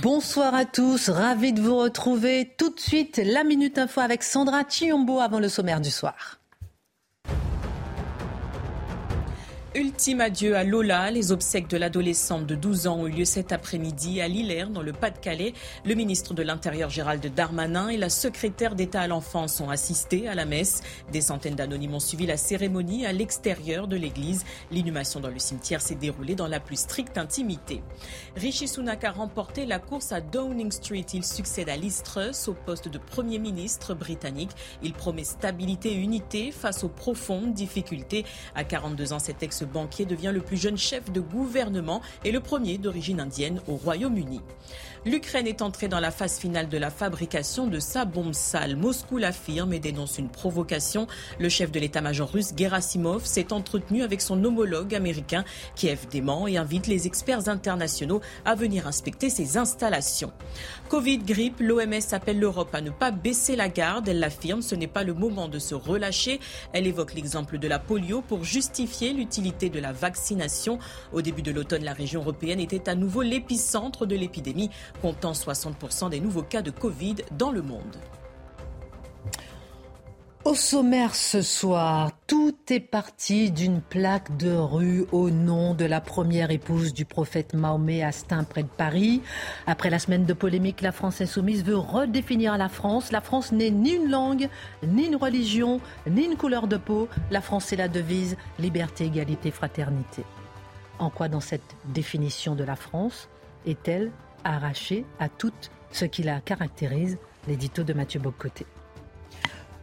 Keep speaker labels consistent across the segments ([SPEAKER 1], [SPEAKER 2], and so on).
[SPEAKER 1] Bonsoir à tous, ravi de vous retrouver. Tout de suite, la Minute Info avec Sandra Chiombo avant le sommaire du soir.
[SPEAKER 2] Ultime adieu à Lola. Les obsèques de l'adolescente de 12 ans ont eu lieu cet après-midi à Lillers, dans le Pas-de-Calais. Le ministre de l'Intérieur Gérald Darmanin et la secrétaire d'État à l'enfance ont assisté à la messe. Des centaines d'anonymes ont suivi la cérémonie à l'extérieur de l'église. L'inhumation dans le cimetière s'est déroulée dans la plus stricte intimité. Rishi Sunak a remporté la course à Downing Street. Il succède à Liz Truss au poste de Premier ministre britannique. Il promet stabilité et unité face aux profondes difficultés. À 42 ans, cet ex banquier devient le plus jeune chef de gouvernement et le premier d'origine indienne au Royaume-Uni. L'Ukraine est entrée dans la phase finale de la fabrication de sa bombe sale. Moscou l'affirme et dénonce une provocation. Le chef de l'état-major russe, Gerasimov, s'est entretenu avec son homologue américain. Kiev dément et invite les experts internationaux à venir inspecter ses installations. Covid, grippe, l'OMS appelle l'Europe à ne pas baisser la garde. Elle l'affirme, ce n'est pas le moment de se relâcher. Elle évoque l'exemple de la polio pour justifier l'utilité de la vaccination. Au début de l'automne, la région européenne était à nouveau l'épicentre de l'épidémie comptant 60% des nouveaux cas de Covid dans le monde.
[SPEAKER 1] Au sommaire ce soir, tout est parti d'une plaque de rue au nom de la première épouse du prophète Mahomet à près de Paris. Après la semaine de polémique, la France insoumise veut redéfinir la France. La France n'est ni une langue, ni une religion, ni une couleur de peau. La France est la devise liberté, égalité, fraternité. En quoi dans cette définition de la France est-elle arraché à tout ce qui la caractérise, l'édito de Mathieu Bocoté.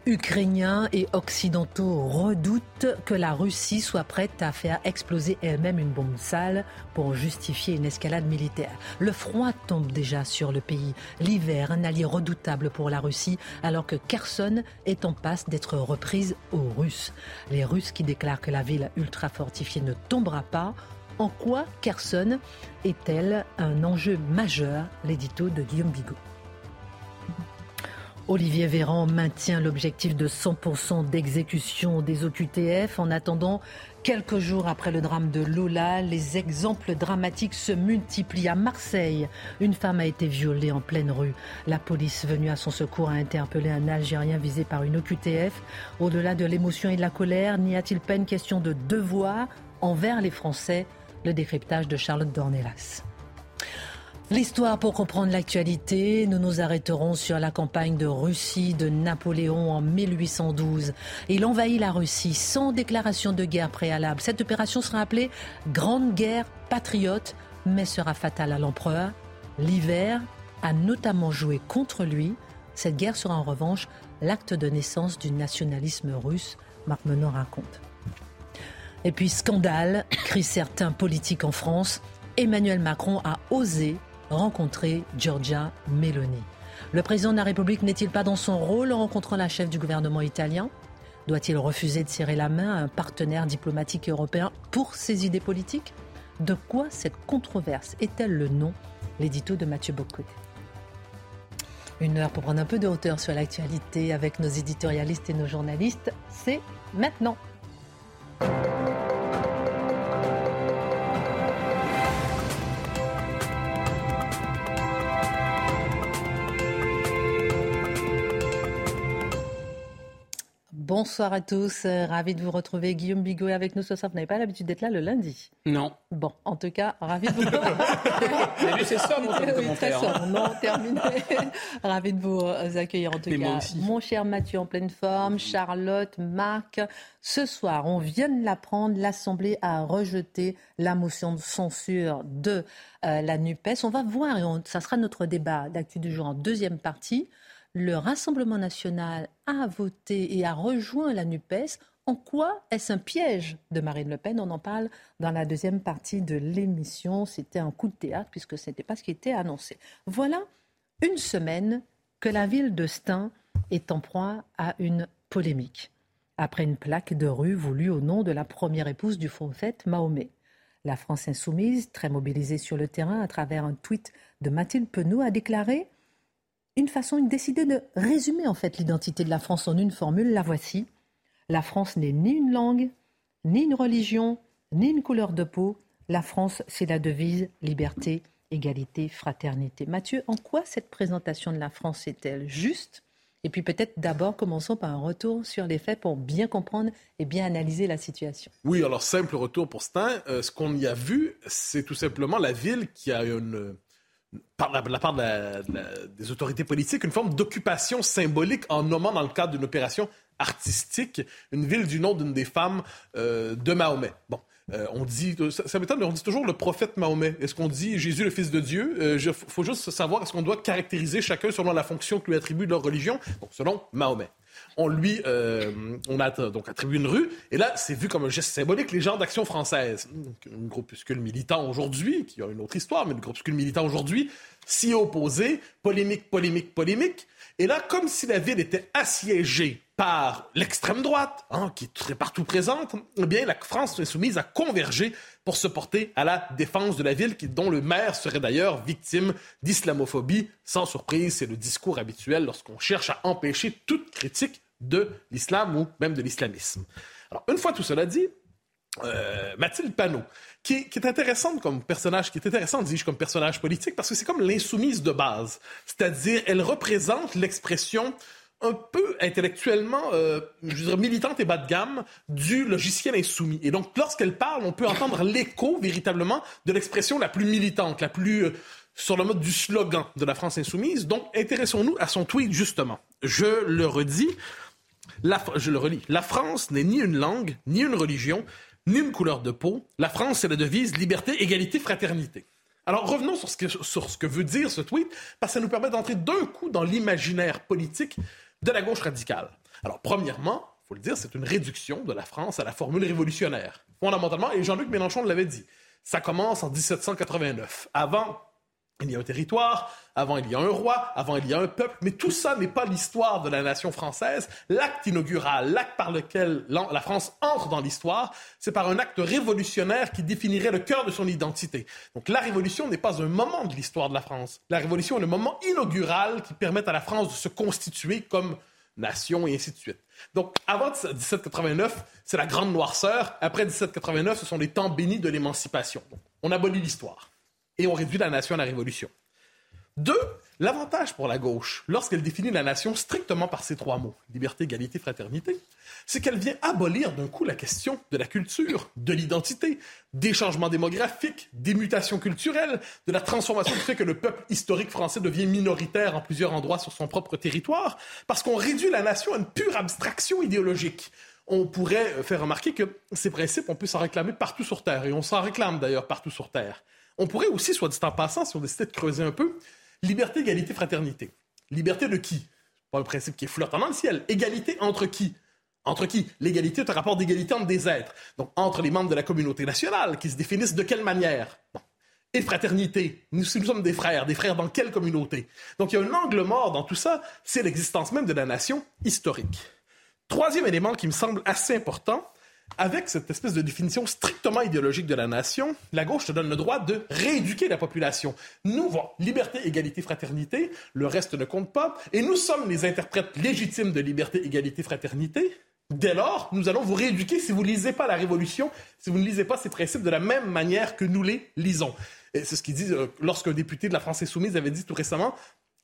[SPEAKER 1] Ukrainiens et occidentaux redoutent que la Russie soit prête à faire exploser elle-même une bombe sale pour justifier une escalade militaire. Le froid tombe déjà sur le pays. L'hiver, un allié redoutable pour la Russie, alors que Kherson est en passe d'être reprise aux Russes. Les Russes qui déclarent que la ville ultra fortifiée ne tombera pas en quoi Kherson est-elle un enjeu majeur L'édito de Guillaume Bigot? Olivier Véran maintient l'objectif de 100% d'exécution des OQTF. En attendant, quelques jours après le drame de Lola, les exemples dramatiques se multiplient. À Marseille, une femme a été violée en pleine rue. La police venue à son secours a interpellé un Algérien visé par une OQTF. Au-delà de l'émotion et de la colère, n'y a-t-il pas une question de devoir envers les Français? Le décryptage de Charlotte Dornelas. L'histoire pour comprendre l'actualité, nous nous arrêterons sur la campagne de Russie de Napoléon en 1812. Il envahit la Russie sans déclaration de guerre préalable. Cette opération sera appelée Grande Guerre patriote, mais sera fatale à l'empereur. L'hiver a notamment joué contre lui. Cette guerre sera en revanche l'acte de naissance du nationalisme russe, Marc Menon raconte. Et puis scandale, crient certains politiques en France, Emmanuel Macron a osé rencontrer Giorgia Meloni. Le président de la République n'est-il pas dans son rôle en rencontrant la chef du gouvernement italien? Doit-il refuser de serrer la main à un partenaire diplomatique européen pour ses idées politiques? De quoi cette controverse est-elle le nom? L'édito de Mathieu Bocoté. Une heure pour prendre un peu de hauteur sur l'actualité avec nos éditorialistes et nos journalistes, c'est maintenant. Bonsoir à tous, euh, ravi de vous retrouver. Guillaume Bigot est avec nous ce soir. Vous n'avez pas l'habitude d'être là le lundi
[SPEAKER 3] Non.
[SPEAKER 1] Bon, en tout cas, ravi de vous retrouver.
[SPEAKER 3] c'est ça, mon oui,
[SPEAKER 1] très
[SPEAKER 3] hein.
[SPEAKER 1] Non, terminé. ravi de vous euh, accueillir en tout cas. Mon cher Mathieu en pleine forme, Charlotte, Marc. Ce soir, on vient de l'apprendre, l'Assemblée a rejeté la motion de censure de euh, la NUPES. On va voir, et ça sera notre débat d'actu du jour en deuxième partie le Rassemblement national a voté et a rejoint la NUPES. En quoi est-ce un piège de Marine Le Pen? On en parle dans la deuxième partie de l'émission. C'était un coup de théâtre puisque ce n'était pas ce qui était annoncé. Voilà une semaine que la ville de Stein est en proie à une polémique après une plaque de rue voulue au nom de la première épouse du prophète Mahomet. La France insoumise, très mobilisée sur le terrain à travers un tweet de Mathilde Penaud, a déclaré une façon, une décider de résumer en fait l'identité de la France en une formule. La voici. La France n'est ni une langue, ni une religion, ni une couleur de peau. La France, c'est la devise liberté, égalité, fraternité. Mathieu, en quoi cette présentation de la France est-elle juste? Et puis peut-être d'abord commençons par un retour sur les faits pour bien comprendre et bien analyser la situation.
[SPEAKER 3] Oui, alors simple retour pour ce euh, ce qu'on y a vu, c'est tout simplement la ville qui a une, par la, part des autorités politiques, une forme d'occupation symbolique en nommant dans le cadre d'une opération artistique une ville du nom d'une des femmes euh, de Mahomet. Bon. Euh, on dit, ça, m'étonne, mais on dit toujours le prophète Mahomet. Est-ce qu'on dit Jésus le Fils de Dieu? Il euh, faut juste savoir est-ce qu'on doit caractériser chacun selon la fonction que lui attribue leur religion, donc selon Mahomet. On lui, euh, on a donc attribué une rue, et là, c'est vu comme un geste symbolique. Les gens d'Action française, un groupuscule militant aujourd'hui, qui a une autre histoire, mais le groupuscule militant aujourd'hui, s'y opposé, polémique, polémique, polémique. Et là, comme si la ville était assiégée par l'extrême droite, hein, qui est très partout présente, eh bien, la France insoumise a convergé pour se porter à la défense de la ville, qui, dont le maire serait d'ailleurs victime d'islamophobie. Sans surprise, c'est le discours habituel lorsqu'on cherche à empêcher toute critique de l'islam ou même de l'islamisme. Alors, une fois tout cela dit, euh, Mathilde Panot, qui est, intéressante comme personnage, qui est intéressante, dis-je, comme personnage politique, parce que c'est comme l'insoumise de base. C'est-à-dire, elle représente l'expression un peu intellectuellement, euh, je militante et bas de gamme du logiciel insoumis. Et donc, lorsqu'elle parle, on peut entendre l'écho véritablement de l'expression la plus militante, la plus euh, sur le mode du slogan de la France insoumise. Donc, intéressons-nous à son tweet, justement. Je le redis, la, je le relis. La France n'est ni une langue, ni une religion, ni une couleur de peau. La France, c'est la devise liberté, égalité, fraternité. Alors revenons sur ce, que, sur ce que veut dire ce tweet, parce que ça nous permet d'entrer d'un coup dans l'imaginaire politique de la gauche radicale. Alors premièrement, il faut le dire, c'est une réduction de la France à la formule révolutionnaire. Fondamentalement, et Jean-Luc Mélenchon l'avait dit, ça commence en 1789. Avant, il y a un territoire, avant il y a un roi, avant il y a un peuple, mais tout ça n'est pas l'histoire de la nation française. L'acte inaugural, l'acte par lequel la France entre dans l'histoire, c'est par un acte révolutionnaire qui définirait le cœur de son identité. Donc la révolution n'est pas un moment de l'histoire de la France. La révolution est le moment inaugural qui permet à la France de se constituer comme nation et ainsi de suite. Donc, avant 1789, c'est la grande noirceur. Après 1789, ce sont les temps bénis de l'émancipation. On abolit l'histoire et on réduit la nation à la révolution. Deux, l'avantage pour la gauche, lorsqu'elle définit la nation strictement par ces trois mots, liberté, égalité, fraternité, c'est qu'elle vient abolir d'un coup la question de la culture, de l'identité, des changements démographiques, des mutations culturelles, de la transformation qui fait que le peuple historique français devient minoritaire en plusieurs endroits sur son propre territoire, parce qu'on réduit la nation à une pure abstraction idéologique on pourrait faire remarquer que ces principes, on peut s'en réclamer partout sur Terre, et on s'en réclame d'ailleurs partout sur Terre. On pourrait aussi, soit dit en passant, si on décidait de creuser un peu, liberté, égalité, fraternité. Liberté de qui? Pas un principe qui est flottant dans le ciel. Égalité entre qui? Entre qui? L'égalité est un rapport d'égalité entre des êtres. Donc, entre les membres de la communauté nationale, qui se définissent de quelle manière? Et fraternité. Nous, nous sommes des frères. Des frères dans quelle communauté? Donc, il y a un angle mort dans tout ça, c'est l'existence même de la nation historique. Troisième élément qui me semble assez important, avec cette espèce de définition strictement idéologique de la nation, la gauche te donne le droit de rééduquer la population. Nous, voilà, liberté, égalité, fraternité, le reste ne compte pas, et nous sommes les interprètes légitimes de liberté, égalité, fraternité. Dès lors, nous allons vous rééduquer si vous ne lisez pas la Révolution, si vous ne lisez pas ces principes de la même manière que nous les lisons. C'est ce qu'ils disent euh, lorsqu'un député de la France insoumise avait dit tout récemment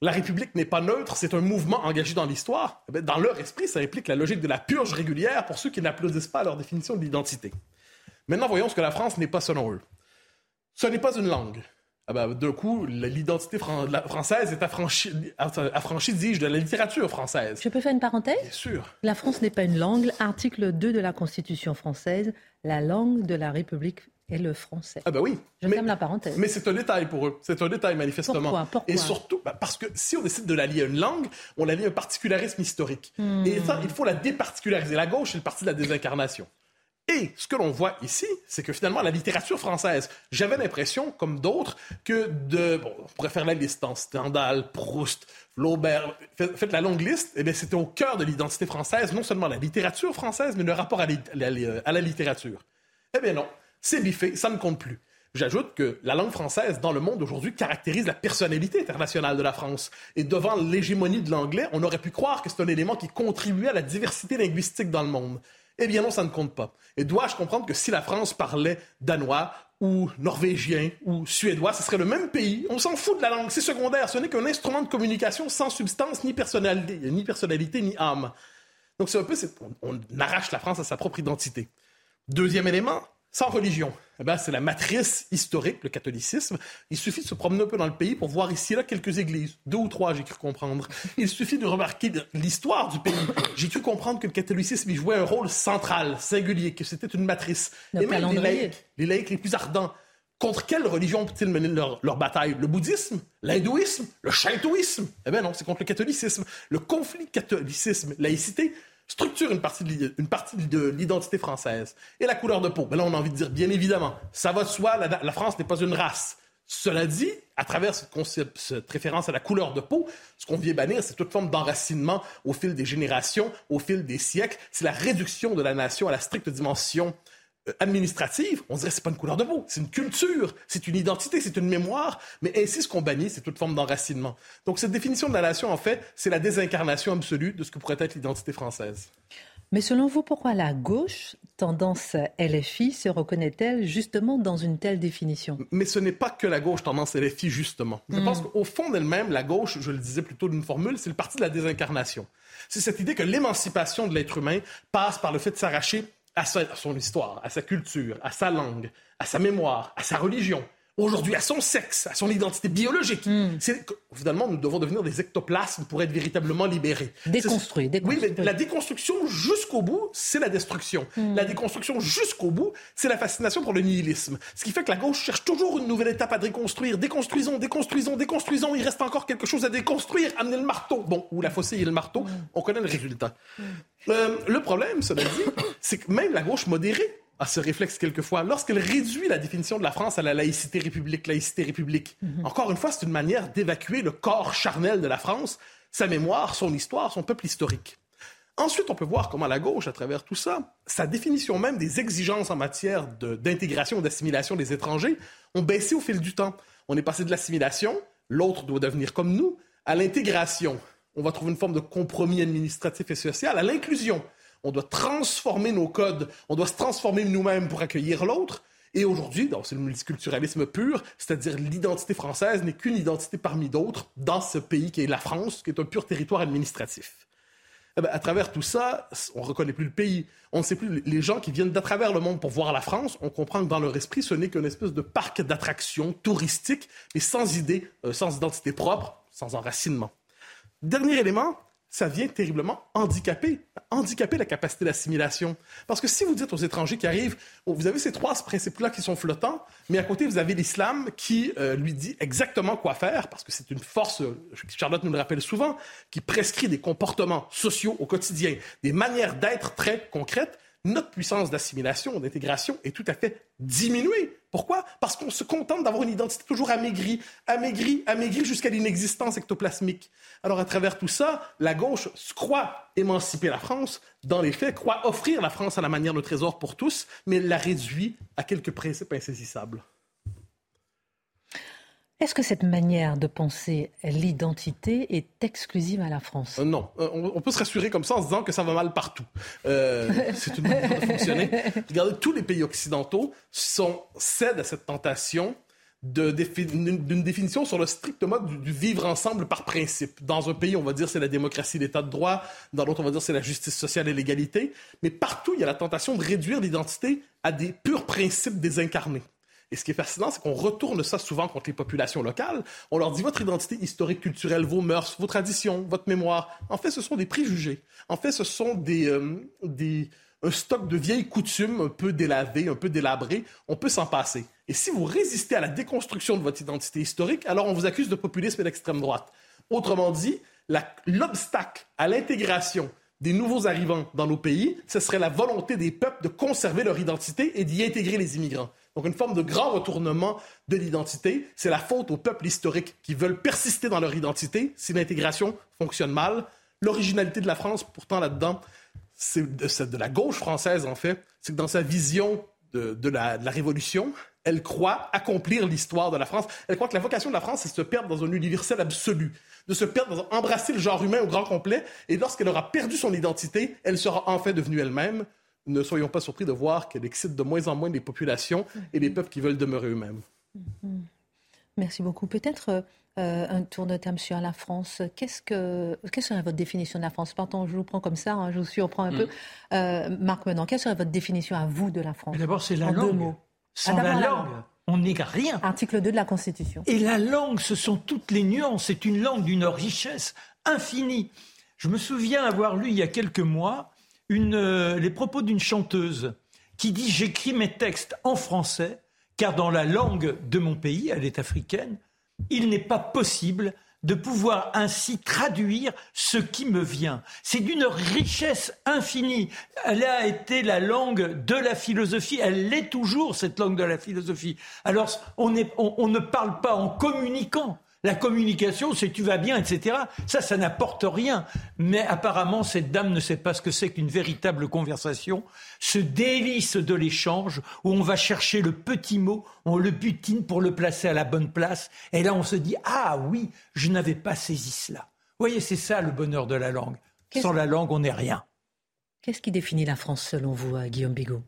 [SPEAKER 3] la République n'est pas neutre, c'est un mouvement engagé dans l'histoire. Eh dans leur esprit, ça implique la logique de la purge régulière pour ceux qui n'applaudissent pas à leur définition de l'identité. Maintenant, voyons ce que la France n'est pas selon eux. Ce n'est pas une langue. Ah ben, D'un coup, l'identité française est affranchie, affranchie dis-je, de la littérature française.
[SPEAKER 1] Je peux faire une parenthèse?
[SPEAKER 3] Bien sûr.
[SPEAKER 1] La France n'est pas une langue. Article 2 de la Constitution française, la langue de la République et le français.
[SPEAKER 3] Ah ben oui.
[SPEAKER 1] Je
[SPEAKER 3] mais,
[SPEAKER 1] ferme la parenthèse.
[SPEAKER 3] Mais c'est un détail pour eux. C'est un détail manifestement.
[SPEAKER 1] Pourquoi, Pourquoi
[SPEAKER 3] Et surtout, ben, parce que si on décide de la lier à une langue, on la lie à un particularisme historique. Et ça, il faut la départiculariser. La gauche, c'est le parti de la désincarnation. Et ce que l'on voit ici, c'est que finalement, la littérature française, j'avais l'impression, comme d'autres, que de. Bon, on pourrait faire la liste en Stendhal, Proust, Flaubert, faites la longue liste, et eh bien, c'était au cœur de l'identité française, non seulement la littérature française, mais le rapport à, à la littérature. Eh bien non, c'est biffé, ça ne compte plus. J'ajoute que la langue française dans le monde aujourd'hui caractérise la personnalité internationale de la France. Et devant l'hégémonie de l'anglais, on aurait pu croire que c'est un élément qui contribuait à la diversité linguistique dans le monde. Eh bien non, ça ne compte pas. Et dois-je comprendre que si la France parlait danois ou norvégien ou suédois, ce serait le même pays? On s'en fout de la langue, c'est secondaire. Ce n'est qu'un instrument de communication sans substance, ni personnalité, ni, personnalité, ni âme. Donc c'est un peu, on, on arrache la France à sa propre identité. Deuxième élément, sans religion. Eh ben, c'est la matrice historique, le catholicisme. Il suffit de se promener un peu dans le pays pour voir ici et là quelques églises. Deux ou trois, j'ai cru comprendre. Il suffit de remarquer l'histoire du pays. J'ai cru comprendre que le catholicisme y jouait un rôle central, singulier, que c'était une matrice. et même les laïcs, les laïcs les plus ardents, Contre quelle religion peut-ils mener leur, leur, bataille? Le bouddhisme? L'hindouisme? Le shintoïsme? Eh bien non, c'est contre le catholicisme. Le conflit catholicisme-laïcité structure une partie de, l'identité française. Et la couleur de peau, là, on a envie de dire, bien évidemment, ça va de soi, la, France n'est pas une race. Cela dit, à travers cette, concept, cette, référence à la couleur de peau, ce qu'on vient bannir, c'est toute forme d'enracinement au fil des générations, au fil des siècles. C'est la réduction de la nation à la stricte dimension administrative, on dirait que c'est pas une couleur de peau, c'est une culture, c'est une identité, c'est une mémoire, mais ainsi ce qu'on bannit, c'est toute forme d'enracinement. Donc cette définition de la nation, en fait, c'est la désincarnation absolue de ce que pourrait être l'identité française.
[SPEAKER 1] Mais selon vous, pourquoi la gauche, tendance LFI, se reconnaît-elle justement dans une telle définition?
[SPEAKER 3] Mais ce n'est pas que la gauche, tendance LFI, justement. Je pense hmm. qu'au fond d'elle-même, la gauche, je le disais plutôt d'une formule, c'est le parti de la désincarnation. C'est cette idée que l'émancipation de l'être humain passe par le fait de s'arracher à, son histoire, à sa culture, à sa langue, à sa mémoire, à sa religion, aujourd'hui à son sexe, à son identité biologique. Hmm. C'est finalement nous devons devenir des ectoplasmes pour être véritablement libérés.
[SPEAKER 1] Déconstruits.
[SPEAKER 3] Oui, mais la déconstruction jusqu'au bout, c'est la destruction. Hmm. La déconstruction jusqu'au bout, c'est la fascination pour le nihilisme. Ce qui fait que la gauche cherche toujours une nouvelle étape à déconstruire. Déconstruisons, déconstruisons, déconstruisons. Il reste encore quelque chose à déconstruire. Amener le marteau. Bon, ou la faucille et le marteau, hmm. on connaît le résultat. Euh, le problème, cela dit, c'est que même la gauche modérée à ce réflexe quelquefois lorsqu'elle réduit la définition de la France à la laïcité république, laïcité république. Mhm. Encore une fois, c'est une manière d'évacuer le corps charnel de la France, sa mémoire, son histoire, son peuple historique. Ensuite, on peut voir comment la gauche, à travers tout ça, sa définition même des exigences en matière d'intégration ou d'assimilation des étrangers ont baissé au fil du temps. On est passé de l'assimilation, l'autre doit devenir comme nous, à l'intégration. On va trouver une forme de compromis administratif et social, à l'inclusion on doit transformer nos codes, on doit se transformer nous-mêmes pour accueillir l'autre. Et aujourd'hui, c'est le multiculturalisme pur, c'est-à-dire l'identité française n'est qu'une identité parmi d'autres dans ce pays qui est la France, qui est un pur territoire administratif. Eh bien, à travers tout ça, on ne reconnaît plus le pays. On ne sait plus les gens qui viennent d'à travers le monde pour voir la France. On comprend que dans leur esprit, ce n'est qu'une espèce de parc d'attractions touristiques, mais sans idée, euh, sans identité propre, sans enracinement. Dernier élément, ça vient terriblement handicaper, handicaper la capacité d'assimilation. Parce que si vous dites aux étrangers qui arrivent, oh, vous avez ces trois principes-là qui sont flottants, mais à côté, vous avez l'islam qui euh, lui dit exactement quoi faire, parce que c'est une force, euh, Charlotte nous le rappelle souvent, qui prescrit des comportements sociaux au quotidien, des manières d'être très concrètes notre puissance d'assimilation, d'intégration est tout à fait diminuée. Pourquoi? Parce qu'on se contente d'avoir une identité toujours amaigrie, amaigrie, amaigrie jusqu'à l'inexistence ectoplasmique. Alors, à travers tout ça, la gauche croit émanciper la France, dans les faits, croit offrir la France à la manière de trésor pour tous, mais la réduit à quelques principes insaisissables.
[SPEAKER 1] Est-ce que cette manière de penser l'identité est exclusive à la France?
[SPEAKER 3] Euh, Non. Euh, on, peut se rassurer comme ça en se disant que ça va mal partout. Euh, c'est une manière de fonctionner. Regardez, tous les pays occidentaux sont, cèdent à cette tentation d'une définition sur le strict mode du, vivre ensemble par principe. Dans un pays, on va dire c'est la démocratie, l'état de droit. Dans l'autre, on va dire c'est la justice sociale et l'égalité. Mais partout, il y a la tentation de réduire l'identité à des purs principes désincarnés. Et ce qui est fascinant, c'est qu'on retourne ça souvent contre les populations locales. On leur dit votre identité historique, culturelle, vos mœurs, vos traditions, votre mémoire. En fait, ce sont des préjugés. En fait, ce sont des, euh, des, un stock de vieilles coutumes un peu délavées, un peu délabrées. On peut s'en passer. Et si vous résistez à la déconstruction de votre identité historique, alors on vous accuse de populisme et d'extrême droite. Autrement dit, l'obstacle à l'intégration des nouveaux arrivants dans nos pays, ce serait la volonté des peuples de conserver leur identité et d'y intégrer les immigrants. Donc une forme de grand retournement de l'identité. C'est la faute aux peuples historiques qui veulent persister dans leur identité si l'intégration fonctionne mal. L'originalité de la France, pourtant là-dedans, c'est de, la gauche française en fait, c'est que dans sa vision de, la, Révolution, elle croit accomplir l'histoire de la France. Elle croit que la vocation de la France, c'est de se perdre dans un universel absolu, de se perdre dans embrasser le genre humain au grand complet. Et lorsqu'elle aura perdu son identité, elle sera enfin devenue elle-même ne soyons pas surpris de voir qu'elle excite de moins en moins les populations et les peuples qui veulent demeurer eux-mêmes.
[SPEAKER 1] Merci beaucoup. Peut-être euh, un tour de table sur la France. Qu'est-ce que, quelle serait votre définition de la France? Pardon, je vous prends comme ça, hein, je vous surprends un mm. peu. Euh, Marc Menon, quelle serait votre définition à vous de la France?
[SPEAKER 4] D'abord, c'est la langue. Sans ah, la, langue, on n'est rien.
[SPEAKER 1] Article 2 de la Constitution.
[SPEAKER 4] Et la langue, ce sont toutes les nuances. C'est une langue d'une richesse infinie. Je me souviens avoir lu il y a quelques mois euh, les propos d'une chanteuse qui dit J'écris mes textes en français, car dans la langue de mon pays, elle est africaine, il n'est pas possible de pouvoir ainsi traduire ce qui me vient. C'est d'une richesse infinie. Elle a été la langue de la philosophie, elle l'est toujours, cette langue de la philosophie. Alors, on, ne parle pas en communiquant, la communication, c'est tu vas bien, etc. Ça, ça n'apporte rien. Mais apparemment, cette dame ne sait pas ce que c'est qu'une véritable conversation. Ce délice de l'échange où on va chercher le petit mot, on le butine pour le placer à la bonne place. Et là, on se dit, ah oui, je n'avais pas saisi cela. Vous voyez, c'est ça le bonheur de la langue. Sans la langue, on n'est rien.
[SPEAKER 1] Qu'est-ce qui définit la France selon vous, euh, Guillaume Bigot?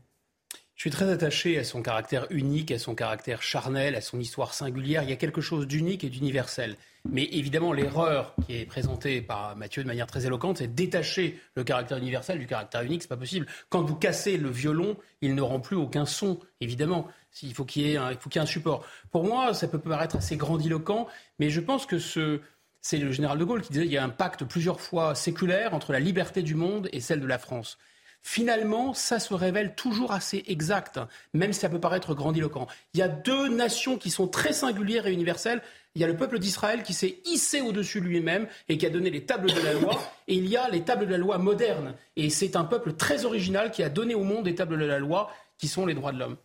[SPEAKER 5] Je suis très attaché à son caractère unique, à son caractère charnel, à son histoire singulière. Il y a quelque chose d'unique et d'universel. Mais évidemment, l'erreur qui est présentée par Mathieu de manière très éloquente, c'est détacher le caractère universel du caractère unique. C'est pas possible. Quand vous cassez le violon, il ne rend plus aucun son, évidemment. Il faut qu'il y ait un, support. Pour moi, ça peut paraître assez grandiloquent, mais je pense que ce, c'est le général de Gaulle qui disait qu'il y a un pacte plusieurs fois séculaire entre la liberté du monde et celle de la France finalement, ça se révèle toujours assez exact, même si ça peut paraître grandiloquent. Il y a deux nations qui sont très singulières et universelles. Il y a le peuple d'Israël qui s'est hissé au-dessus de lui-même et qui a donné les tables de la loi. Et il y a les tables de la loi modernes. Et c'est un peuple très original qui a donné au monde les tables de la loi qui sont les droits de l'homme.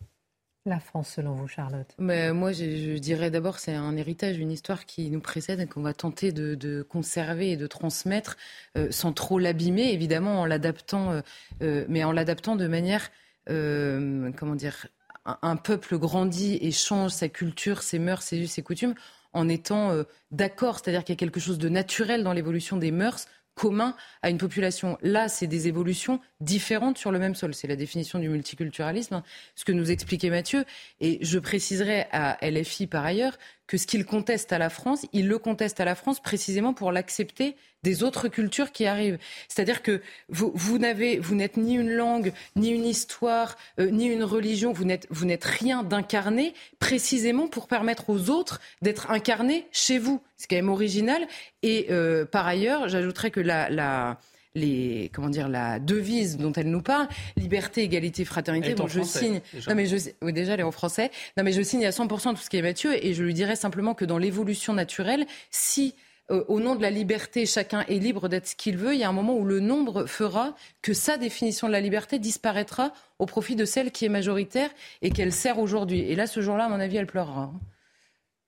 [SPEAKER 1] La France, selon vous, Charlotte?
[SPEAKER 6] Mais Moi, je, dirais d'abord c'est un héritage, une histoire qui nous précède et qu'on va tenter de, conserver et de transmettre euh, sans trop l'abîmer, évidemment, en l'adaptant, euh, euh, mais en l'adaptant de manière, comment dire, un, peuple grandit et change sa culture, ses mœurs, ses us, ses coutumes en étant d'accord, c'est-à-dire qu'il y a quelque chose de naturel dans l'évolution des mœurs commun à une population. Là, c'est des évolutions différentes sur le même sol. C'est la définition du multiculturalisme, ce que nous expliquait Mathieu. Et je préciserai à LFI par ailleurs que ce qu'il conteste à la France, il le conteste à la France précisément pour l'accepter des autres cultures qui arrivent. C'est-à-dire que vous, vous n'avez, vous n'êtes ni une langue, ni une histoire, euh, ni une religion. Vous n'êtes, vous n'êtes rien d'incarné précisément pour permettre aux autres d'être incarnés chez vous. C'est quand même original. Et euh, par ailleurs, j'ajouterais que la, la les comment dire la devise dont elle nous parle liberté égalité fraternité bon je signe déjà. non mais je oui, déjà elle est en français non mais je signe à 100% tout ce qui est Mathieu et je lui dirais simplement que dans l'évolution naturelle si euh, au nom de la liberté, chacun est libre d'être ce qu'il veut. Il y a un moment où le nombre fera que sa définition de la liberté disparaîtra au profit de celle qui est majoritaire et qu'elle sert aujourd'hui. Et là, ce jour-là, à mon avis, elle pleurera.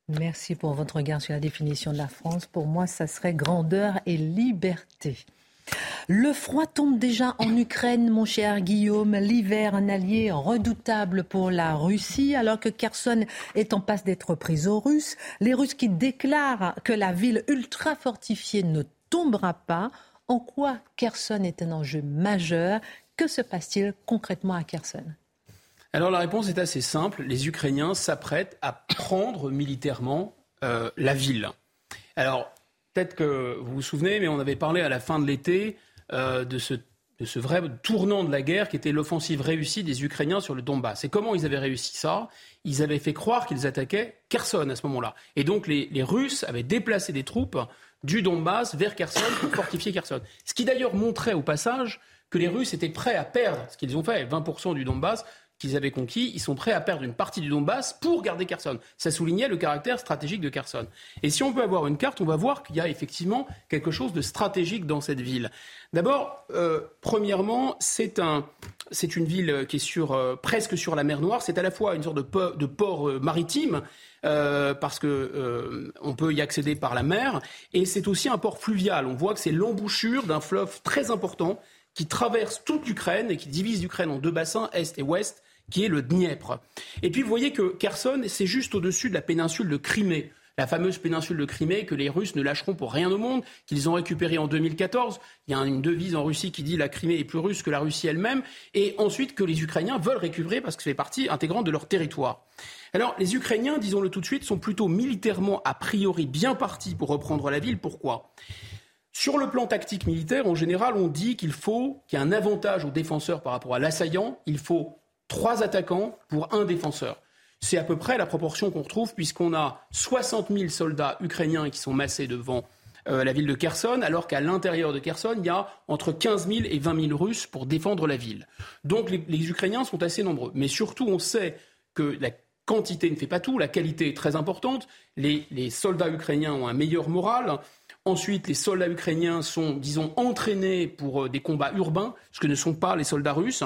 [SPEAKER 1] Merci pour votre regard sur la définition de la France. Pour moi, ça serait grandeur et liberté. Le froid tombe déjà en Ukraine, mon cher Guillaume. L'hiver, un allié redoutable pour la Russie, alors que Kherson est en passe d'être prise aux Russes. Les Russes qui déclarent que la ville ultra fortifiée ne tombera pas. En quoi Kherson est un enjeu majeur? Que se passe-t-il concrètement à Kherson?
[SPEAKER 5] Alors la réponse est assez simple. Les Ukrainiens s'apprêtent à prendre militairement euh, la ville. Alors peut-être que vous vous souvenez, mais on avait parlé à la fin de l'été euh, de, ce, vrai tournant de la guerre qui était l'offensive réussie des Ukrainiens sur le Donbass. Et comment ils avaient réussi ça? Ils avaient fait croire qu'ils attaquaient Kherson à ce moment-là. Et donc les, Russes avaient déplacé des troupes du Donbass vers Kherson pour fortifier Kherson. Ce qui d'ailleurs montrait au passage que les Russes étaient prêts à perdre ce qu'ils ont fait, 20% du Donbass, qu'ils avaient conquis, ils sont prêts à perdre une partie du Donbass pour garder Kherson. Ça soulignait le caractère stratégique de Kherson. Et si on peut avoir une carte, on va voir qu'il y a effectivement quelque chose de stratégique dans cette ville. D'abord, euh, premièrement, c'est un, c'est une ville qui est sur, euh, presque sur la mer Noire. C'est à la fois une sorte de, port euh, maritime. parce que on peut y accéder par la mer, et c'est aussi un port fluvial. On voit que c'est l'embouchure d'un fleuve très important qui traverse toute l'Ukraine et qui divise l'Ukraine en deux bassins, est et ouest, qui est le Dniepr. Et puis vous voyez que Kherson, c'est juste au-dessus de la péninsule de Crimée. la fameuse péninsule de Crimée que les Russes ne lâcheront pour rien au monde, qu'ils ont récupérée en 2014. Il y a une devise en Russie qui dit la Crimée est plus russe que la Russie elle-même, et ensuite que les Ukrainiens veulent récupérer parce que fait partie intégrante de leur territoire. Alors, les Ukrainiens, disons-le tout de suite, sont plutôt militairement a priori bien partis pour reprendre la ville. Pourquoi? Sur le plan tactique militaire, en général, on dit qu'il faut qu'il y ait un avantage aux défenseurs par rapport à l'assaillant. Il faut trois attaquants pour un défenseur. C'est à peu près la proportion qu'on retrouve puisqu'on a 60 000 soldats ukrainiens qui sont massés devant euh, la ville de Kherson, alors qu'à l'intérieur de Kherson, il y a entre 15 000 et 20 000 Russes pour défendre la ville. Donc les, Ukrainiens sont assez nombreux. Mais surtout, on sait que la quantité ne fait pas tout, la qualité est très importante. les soldats ukrainiens ont un meilleur moral. Ensuite, les soldats ukrainiens sont, disons, entraînés pour euh, des combats urbains, ce que ne sont pas les soldats russes.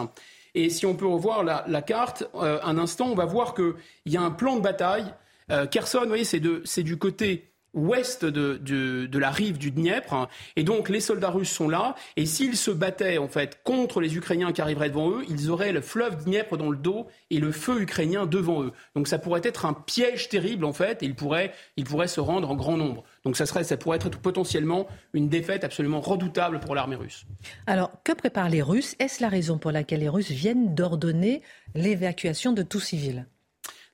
[SPEAKER 5] Et si on peut revoir la, carte euh, un instant, on va voir qu'il y a un plan de bataille. Euh, Kherson, vous voyez, c'est du côté ouest de, la rive du Dniepr. Et donc les soldats russes sont là. Et s'ils se battaient en fait contre les Ukrainiens qui arriveraient devant eux, ils auraient le fleuve Dniepr dans le dos et le feu ukrainien devant eux. Donc ça pourrait être un piège terrible en fait. Et ils pourraient se rendre en grand nombre. Donc ça, serait, ça pourrait être potentiellement une défaite absolument redoutable pour l'armée russe.
[SPEAKER 1] Alors que préparent les Russes? Est-ce la raison pour laquelle les Russes viennent d'ordonner l'évacuation de tout civil?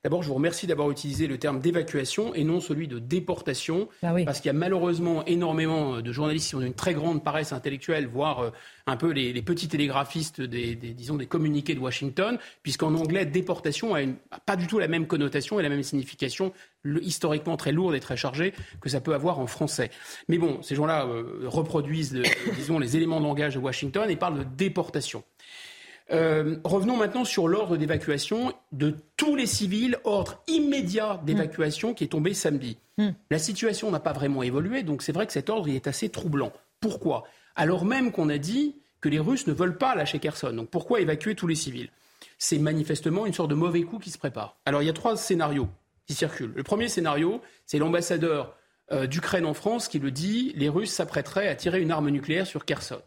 [SPEAKER 5] D'abord, je vous remercie d'avoir utilisé le terme d'évacuation et non celui de déportation, ah parce qu'il y a malheureusement énormément de journalistes qui ont une très grande paresse intellectuelle, voire euh, un peu les, petits télégraphistes des, disons, des communiqués de Washington, puisqu'en anglais, déportation a, pas du tout la même connotation et la même signification historiquement très lourde et très chargée que ça peut avoir en français. Mais bon, ces gens-là euh, reproduisent, disons, les éléments de langage de Washington et parlent de déportation. Euh, revenons maintenant sur l'ordre d'évacuation de tous les civils, ordre immédiat d'évacuation qui est tombé samedi. Hmm. La situation n'a pas vraiment évolué, donc c'est vrai que cet ordre est assez troublant. Pourquoi? Alors même qu'on a dit que les Russes ne veulent pas lâcher Kherson. Donc pourquoi évacuer tous les civils? C'est manifestement une sorte de mauvais coup qui se prépare. Alors il y a trois scénarios qui circulent. Le premier scénario, c'est l'ambassadeur euh, d'Ukraine en France qui le dit, les Russes s'apprêteraient à tirer une arme nucléaire sur Kherson.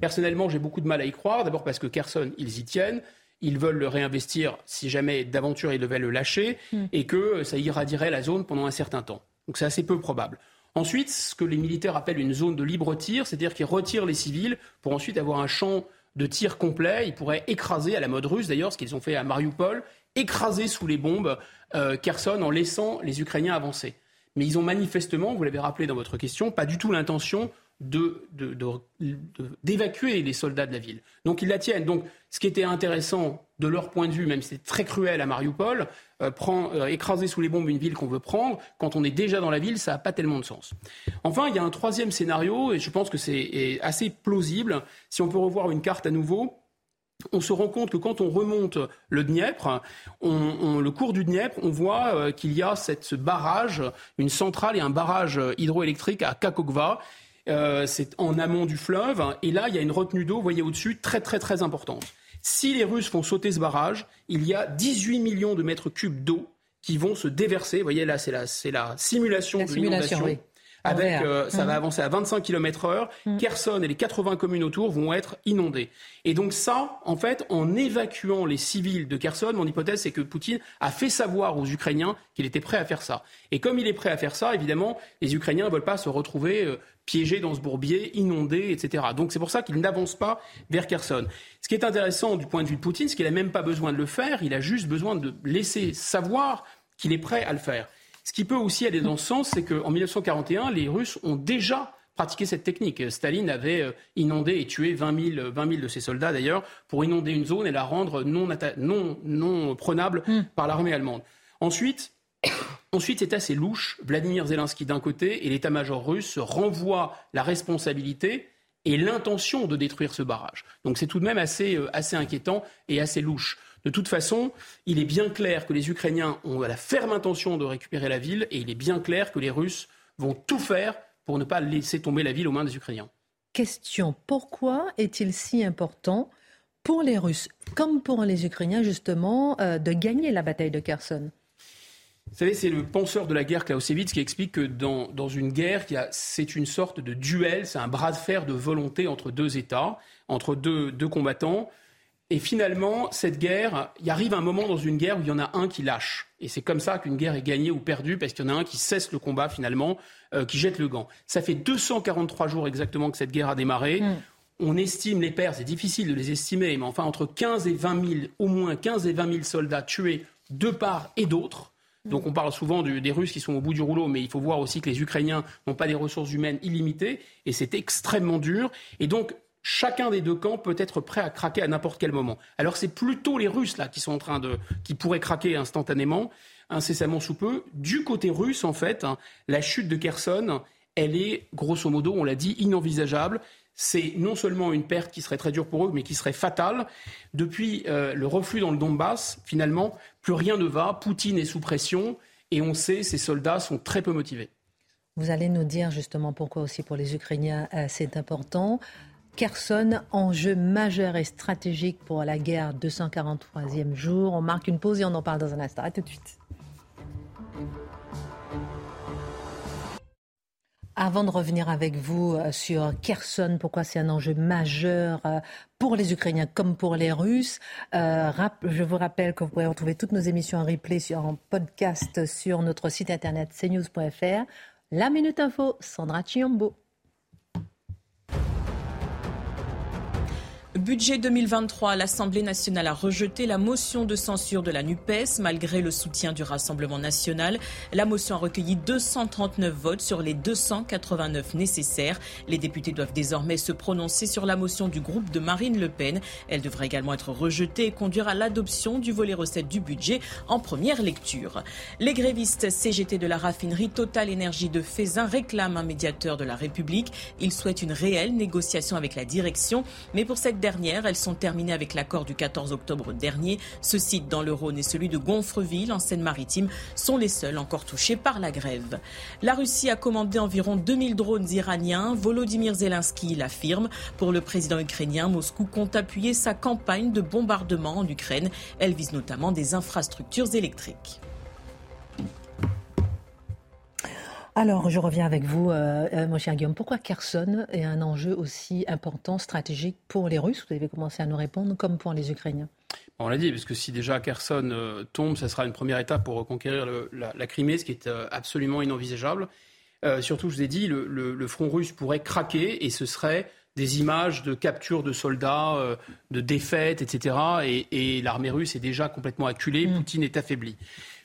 [SPEAKER 5] Personnellement, j'ai beaucoup de mal à y croire. D'abord parce que Kherson, ils y tiennent. Ils veulent le réinvestir si jamais d'aventure ils devaient le lâcher hmm. et que ça irradierait la zone pendant un certain temps. Donc c'est assez peu probable. Ensuite, ce que les militaires appellent une zone de libre tir, c'est-à-dire qu'ils retirent les civils pour ensuite avoir un champ de tir complet. Ils pourraient écraser, à la mode russe d'ailleurs, ce qu'ils ont fait à Mariupol, écraser sous les bombes euh, Kherson en laissant les Ukrainiens avancer. Mais ils ont manifestement, vous l'avez rappelé dans votre question, pas du tout l'intention d'évacuer les soldats de la ville. Donc ils la tiennent. Donc ce qui était intéressant de leur point de vue, même si c'est très cruel à Mariupol, euh, euh, écraser sous les bombes une ville qu'on veut prendre, quand on est déjà dans la ville, ça n'a pas tellement de sens. Enfin, il y a un troisième scénario, et je pense que c'est assez plausible. Si on peut revoir une carte à nouveau, on se rend compte que quand on remonte le Dniepr, le cours du Dniepr, on voit euh, qu'il y a cette, ce barrage, une centrale et un barrage hydroélectrique à Kakogva euh, c'est en amont du fleuve. Et là, il y a une retenue d'eau, vous voyez au-dessus, très très très importante. Si les Russes font sauter ce barrage, il y a 18 millions de mètres cubes d'eau qui vont se déverser. Vous voyez là, c'est la, la, simulation de l'inondation. Avec, euh, ça va mmh. avancer à 25 km heure. Mmh. Kherson et les 80 communes autour vont être inondées. Et donc ça, en fait, en évacuant les civils de Kherson, mon hypothèse, c'est que Poutine a fait savoir aux Ukrainiens qu'il était prêt à faire ça. Et comme il est prêt à faire ça, évidemment, les Ukrainiens ne veulent pas se retrouver euh, piégés dans ce bourbier, inondés, etc. Donc c'est pour ça qu'il n'avance pas vers Kherson. Ce qui est intéressant du point de vue de Poutine, c'est qu'il n'a même pas besoin de le faire, il a juste besoin de laisser savoir qu'il est prêt à le faire. Ce qui peut aussi aller dans ce sens, c'est qu'en 1941, les Russes ont déjà pratiqué cette technique. Staline avait euh, inondé et tué 20 000, de ses soldats d'ailleurs pour inonder une zone et la rendre non, non, prenable hmm. par l'armée allemande. Ensuite, Ensuite, c'est assez louche. Vladimir Zelensky d'un côté et l'état-major russe renvoient la responsabilité et l'intention de détruire ce barrage. Donc c'est tout de même assez, euh, assez inquiétant et assez louche. De toute façon, il est bien clair que les Ukrainiens ont la ferme intention de récupérer la ville et il est bien clair que les Russes vont tout faire pour ne pas laisser tomber la ville aux mains des Ukrainiens.
[SPEAKER 1] Question, pourquoi est-il si important pour les Russes, comme pour les Ukrainiens justement, euh, de gagner la bataille de Kherson?
[SPEAKER 5] Vous savez, c'est le penseur de la guerre Clausewitz qui explique que dans, dans une guerre, c'est une sorte de duel, c'est un bras de fer de volonté entre deux États, entre deux, deux combattants. Et finalement, cette guerre, il arrive un moment dans une guerre où il y en a un qui lâche. Et c'est comme ça qu'une guerre est gagnée ou perdue, parce qu'il y en a un qui cesse le combat finalement, euh, qui jette le gant. Ça fait 243 jours exactement que cette guerre a démarré. Mm. On estime les pertes, c'est difficile de les estimer, mais enfin entre 15 et 20 000, au moins 15 et 20 000 soldats tués de part et d'autre. Donc on parle souvent des Russes qui sont au bout du rouleau, mais il faut voir aussi que les Ukrainiens n'ont pas des ressources humaines illimitées, et c'est extrêmement dur. Et donc chacun des deux camps peut être prêt à craquer à n'importe quel moment. Alors c'est plutôt les Russes là qui sont en train de, qui pourraient craquer instantanément, incessamment sous peu. Du côté russe, en fait, hein, la chute de Kherson, elle est grosso modo, on l'a dit, inenvisageable c'est non seulement une perte qui serait très dure pour eux, mais qui serait fatale. Depuis euh, le reflux dans le Donbass, finalement, plus rien ne va. Poutine est sous pression et on sait ces soldats sont très peu motivés.
[SPEAKER 1] Vous allez nous dire justement pourquoi aussi pour les Ukrainiens euh, c'est important. Kherson, enjeu majeur et stratégique pour la guerre 243e jour. On marque une pause et on en parle dans un instant. A tout de suite. Avant de revenir avec vous euh, sur Kherson, pourquoi c'est un enjeu majeur euh, pour les Ukrainiens comme pour les Russes, euh, je vous rappelle que vous pouvez retrouver toutes nos émissions en replay en podcast sur notre site internet cnews.fr. La Minute Info, Sandra Chiombo.
[SPEAKER 2] Budget 2023, l'Assemblée nationale a rejeté la motion de censure de la NUPES malgré le soutien du Rassemblement national. La motion a recueilli 239 votes sur les 289 nécessaires. Les députés doivent désormais se prononcer sur la motion du groupe de Marine Le Pen. Elle devrait également être rejetée et conduire à l'adoption du volet recette du budget en première lecture. Les grévistes CGT de la raffinerie Total Énergie de Fézin réclament un médiateur de la République. Ils souhaitent une réelle négociation avec la direction, mais pour cette dernière elles sont terminées avec l'accord du 14 octobre dernier. Ce site dans le Rhône et celui de Gonfreville, en Seine-Maritime, sont les seuls encore touchés par la grève. La Russie a commandé environ 2000 drones iraniens. Volodymyr Zelensky l'affirme. Pour le président ukrainien, Moscou compte appuyer sa campagne de bombardement en Ukraine. Elle vise notamment des infrastructures électriques.
[SPEAKER 1] Alors, je reviens avec vous, euh, euh, mon cher Guillaume. Pourquoi Kherson est un enjeu aussi important, stratégique pour les Russes? Vous avez commencé à nous répondre, comme pour les Ukrainiens.
[SPEAKER 5] On l'a dit, parce que si déjà Kherson euh, tombe, ça sera une première étape pour reconquérir la, Crimée, ce qui est absolument inenvisageable. surtout, je vous ai dit, le, front russe pourrait craquer et ce serait des images de capture de soldats, de défaites, etc. Et, l'armée russe est déjà complètement acculée, mm. Poutine est affaibli.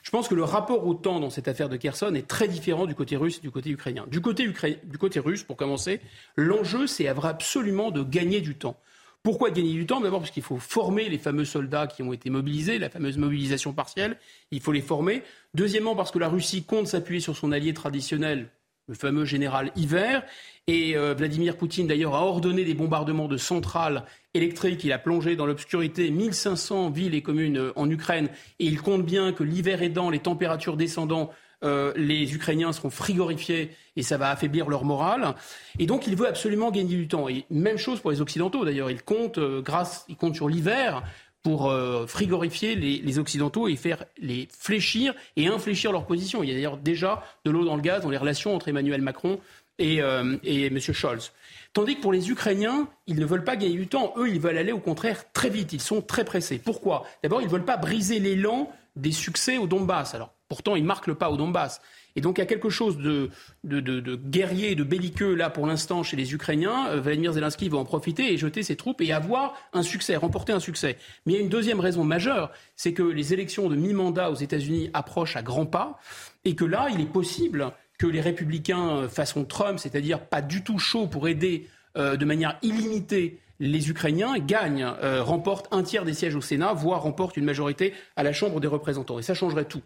[SPEAKER 5] Je pense que le rapport au temps dans cette affaire de Kherson est très différent du côté russe et du côté ukrainien. Du côté, du côté russe, pour commencer, l'enjeu, c'est absolument de gagner du temps. Pourquoi gagner du temps? D'abord parce qu'il faut former les fameux soldats qui ont été mobilisés, la fameuse mobilisation partielle, il faut les former. Deuxièmement parce que la Russie compte s'appuyer sur son allié traditionnel, le fameux général Hiver. Et euh, Vladimir Poutine, d'ailleurs, a ordonné des bombardements de centrales électriques. Il a plongé dans l'obscurité 1500 villes et communes euh, en Ukraine. Et il compte bien que l'hiver aidant, les températures descendant, euh, les Ukrainiens seront frigorifiés et ça va affaiblir leur morale. Et donc, il veut absolument gagner du temps. Et même chose pour les Occidentaux, d'ailleurs. Il compte, grâce, il compte sur l'hiver pour frigorifier les, les, Occidentaux et faire les fléchir et infléchir leur position. Il y a d'ailleurs déjà de l'eau dans le gaz dans les relations entre Emmanuel Macron et, euh, et M. Scholz. Tandis que pour les Ukrainiens, ils ne veulent pas gagner du temps. Eux, ils veulent aller au contraire très vite. Ils sont très pressés. Pourquoi? D'abord, ils ne veulent pas briser l'élan des succès au Donbass. Alors, pourtant, ils marquent le pas au Donbass. Et donc, il y a quelque chose de, de, de, de guerrier, de belliqueux, là, pour l'instant, chez les Ukrainiens. Euh, Vladimir Zelensky va en profiter et jeter ses troupes et avoir un succès, remporter un succès. Mais il y a une deuxième raison majeure, c'est que les élections de mi-mandat aux États-Unis approchent à grands pas et que là, il est possible que les républicains euh, façon Trump, c'est-à-dire pas du tout chaud pour aider euh, de manière illimitée les Ukrainiens, gagnent, euh, remportent un tiers des sièges au Sénat, voire remportent une majorité à la Chambre des représentants. Et ça changerait tout.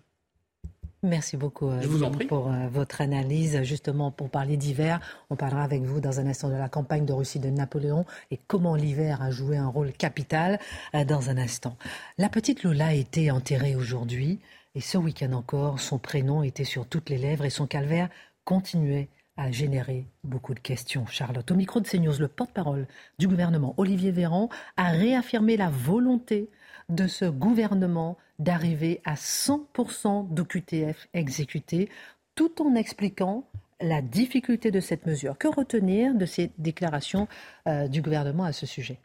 [SPEAKER 1] Merci beaucoup Je vous en prie. pour votre analyse. Justement, pour parler d'hiver, on parlera avec vous dans un instant de la campagne de Russie de Napoléon et comment l'hiver a joué un rôle capital dans un instant. La petite Lola a été enterrée aujourd'hui. Et ce week-end encore, son prénom était sur toutes les lèvres et son calvaire continuait à générer beaucoup de questions. Charlotte, au micro de CNews, le porte-parole du gouvernement, Olivier Véran, a réaffirmé la volonté de ce gouvernement d'arriver à 100% d'OQTF exécutés, tout en expliquant la difficulté de cette mesure. Que retenir de ces déclarations euh, du gouvernement à ce sujet?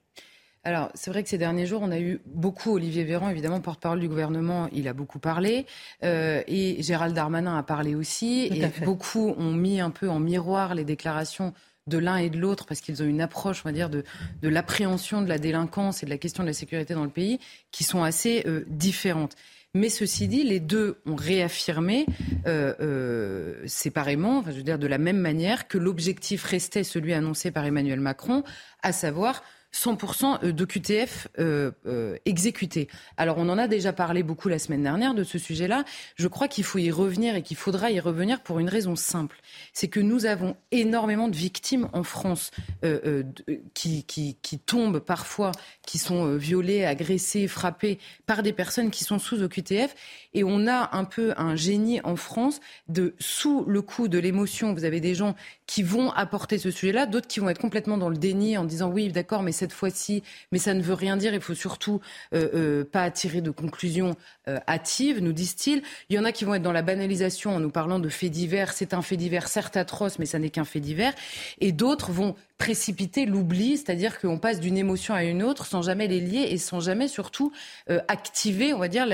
[SPEAKER 6] Alors, c'est vrai que ces derniers jours, on a eu beaucoup, Olivier Véran, évidemment, porte-parole du gouvernement, il a beaucoup parlé, euh, et Gérald Darmanin a parlé aussi, et beaucoup ont mis un peu en miroir les déclarations de l'un et de l'autre, parce qu'ils ont une approche, on va dire, de, de l'appréhension de la délinquance et de la question de la sécurité dans le pays, qui sont assez euh, différentes. Mais ceci dit, les deux ont réaffirmé euh, euh, séparément, enfin, je veux dire de la même manière, que l'objectif restait celui annoncé par Emmanuel Macron, à savoir 100% euh, de QTF euh, euh, exécutés. Alors on en a déjà parlé beaucoup la semaine dernière de ce sujet-là. Je crois qu'il faut y revenir et qu'il faudra y revenir pour une raison simple. C'est que nous avons énormément de victimes en France euh, euh qui, qui, qui, tombent parfois, qui sont violées, agressées, frappées par des personnes qui sont sous OQTF. Et on a un peu un génie en France de, sous le coup de l'émotion, vous avez des gens qui vont apporter ce sujet-là, d'autres qui vont être complètement dans le déni en disant oui, d'accord, mais cette fois-ci, mais ça ne veut rien dire, il faut surtout euh, euh, pas tirer de conclusions euh, hâtives, nous disent-ils. Il y en a qui vont être dans la banalisation en nous parlant de faits divers, c'est un fait divers certes atroce, mais ça n'est qu'un fait divers, et d'autres vont précipiter l'oubli, c'est-à-dire qu'on passe d'une émotion à une autre sans jamais les lier et sans jamais surtout activer, on va dire,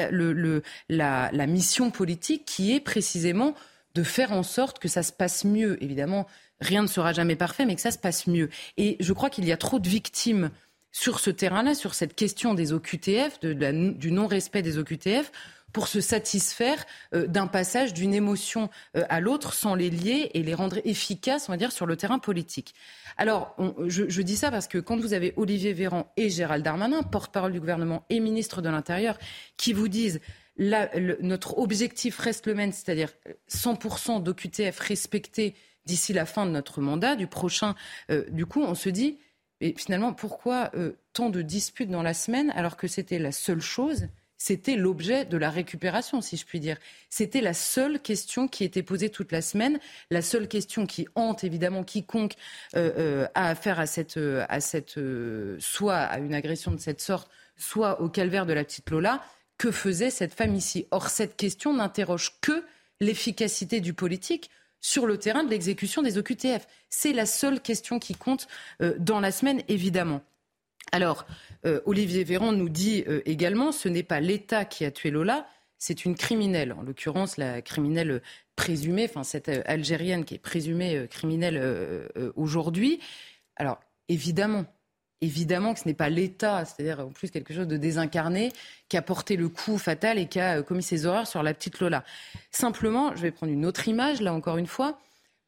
[SPEAKER 6] la mission politique qui est précisément de faire en sorte que ça se passe mieux. Évidemment, rien ne sera jamais parfait, mais que ça se passe mieux. Et je crois qu'il y a trop de victimes sur ce terrain-là, sur cette question des OQTF, du non-respect des OQTF, pour se satisfaire euh, d'un passage d'une émotion euh, à l'autre sans les lier et les rendre efficaces, on va dire, sur le terrain politique. Alors, je, je, dis ça parce que quand vous avez Olivier Véran et Gérald Darmanin, porte-parole du gouvernement et ministre de l'Intérieur, qui vous disent notre objectif reste le même, c'est-à-dire 100% d'OQTF respectés d'ici la fin de notre mandat, du prochain. Euh, du coup, on se dit, et finalement, pourquoi euh, tant de disputes dans la semaine alors que c'était la seule chose c'était l'objet de la récupération, si je puis dire. C'était la seule question qui était posée toute la semaine, la seule question qui hante évidemment quiconque euh, a affaire à cette, à cette soit à une agression de cette sorte, soit au calvaire de la petite Lola que faisait cette femme ici? Or, cette question n'interroge que l'efficacité du politique sur le terrain de l'exécution des OQTF. C'est la seule question qui compte euh, dans la semaine, évidemment. Alors, euh, Olivier Véran nous dit euh, également, ce n'est pas l'État qui a tué Lola, c'est une criminelle, en l'occurrence la criminelle présumée, enfin cette Algérienne qui est présumée criminelle aujourd'hui. Alors, évidemment, évidemment que ce n'est pas l'État, c'est-à-dire en plus quelque chose de désincarné, qui a porté le coup fatal et qui a euh, commis ces horreurs sur la petite Lola. Simplement, je vais prendre une autre image, là encore une fois.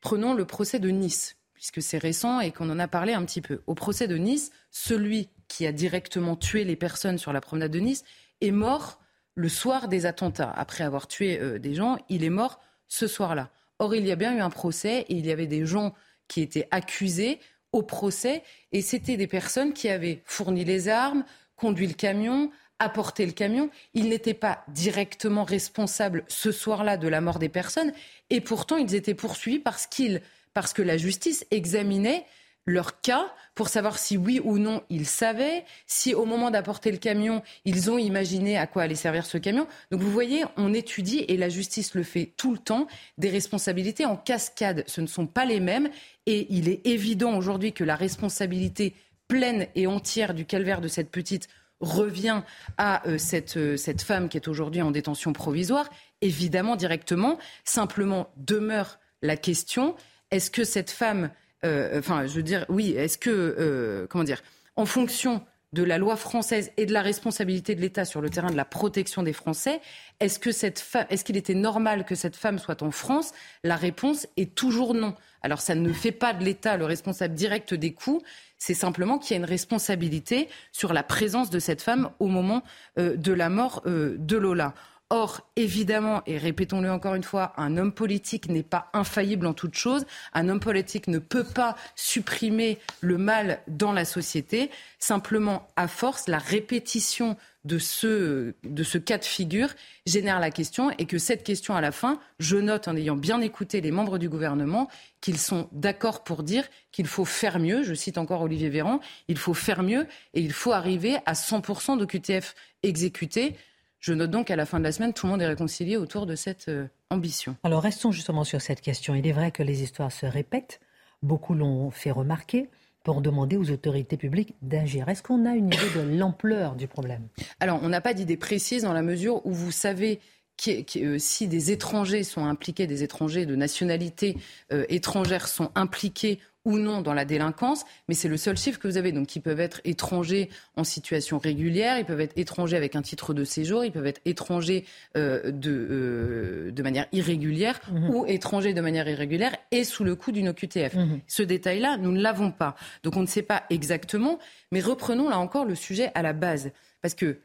[SPEAKER 6] Prenons le procès de Nice, puisque c'est récent et qu'on en a parlé un petit peu. Au procès de Nice, celui qui a directement tué les personnes sur la promenade de Nice est mort le soir des attentats. Après avoir tué euh, des gens, il est mort ce soir-là. Or, il y a bien eu un procès et il y avait des gens qui étaient accusés au procès et c'était des personnes qui avaient fourni les armes, conduit le camion, apporté le camion. Ils n'étaient pas directement responsables ce soir-là de la mort des personnes et pourtant ils étaient poursuivis parce qu'ils parce que la justice examinait leur cas pour savoir si oui ou non ils savaient, si au moment d'apporter le camion, ils ont imaginé à quoi allait servir ce camion. Donc vous voyez, on étudie, et la justice le fait tout le temps, des responsabilités en cascade. Ce ne sont pas les mêmes, et il est évident aujourd'hui que la responsabilité pleine et entière du calvaire de cette petite revient à euh, cette, euh, cette femme qui est aujourd'hui en détention provisoire, évidemment directement. Simplement demeure la question, est-ce que cette femme enfin, je veux dire, oui, est-ce que, euh, comment dire, en fonction de la loi française et de la responsabilité de l'État sur le terrain de la protection des Français, est-ce que cette est-ce qu'il était normal que cette femme soit en France? La réponse est toujours non. Alors ça ne fait pas de l'État le responsable direct des coups, c'est simplement qu'il y a une responsabilité sur la présence de cette femme au moment euh, de la mort de Lola. Or, évidemment, et répétons-le encore une fois, un homme politique n'est pas infaillible en toute chose. Un homme politique ne peut pas supprimer le mal dans la société. Simplement, à force, la répétition de ce, de ce cas de figure génère la question et que cette question, à la fin, je note en ayant bien écouté les membres du gouvernement qu'ils sont d'accord pour dire qu'il faut faire mieux. Je cite encore Olivier Véran. Il faut faire mieux et il faut arriver à 100% de QTF exécutés. Je note donc qu'à la fin de la semaine, tout le monde est réconcilié autour de cette euh, ambition.
[SPEAKER 1] Alors restons justement sur cette question. Il est vrai que les histoires se répètent. Beaucoup l'ont fait remarquer. pour demander aux autorités publiques d'agir. Est-ce qu'on a une idée de l'ampleur du problème?
[SPEAKER 6] Alors, on n'a pas d'idée précise dans la mesure où vous savez euh, si des étrangers sont impliqués, des étrangers de nationalité euh, étrangère sont impliqués ou non dans la délinquance, mais c'est le seul chiffre que vous avez. Donc, ils peuvent être étrangers en situation régulière, ils peuvent être étrangers avec un titre de séjour, ils peuvent être étrangers euh, de, de manière irrégulière mhm. ou étrangers de manière irrégulière et sous le coup d'une OQTF. Mhm. Ce détail-là, nous ne l'avons pas. Donc, on ne sait pas exactement, mais reprenons là encore le sujet à la base. Parce que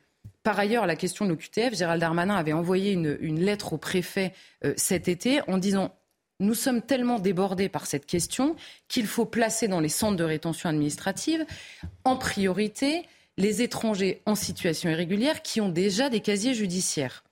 [SPEAKER 6] par ailleurs, la question de l'OQTF, Gérald Darmanin avait envoyé une, lettre au préfet euh, cet été en disant nous sommes tellement débordés par cette question qu'il faut placer dans les centres de rétention administrative en priorité les étrangers en situation irrégulière qui ont déjà des casiers judiciaires.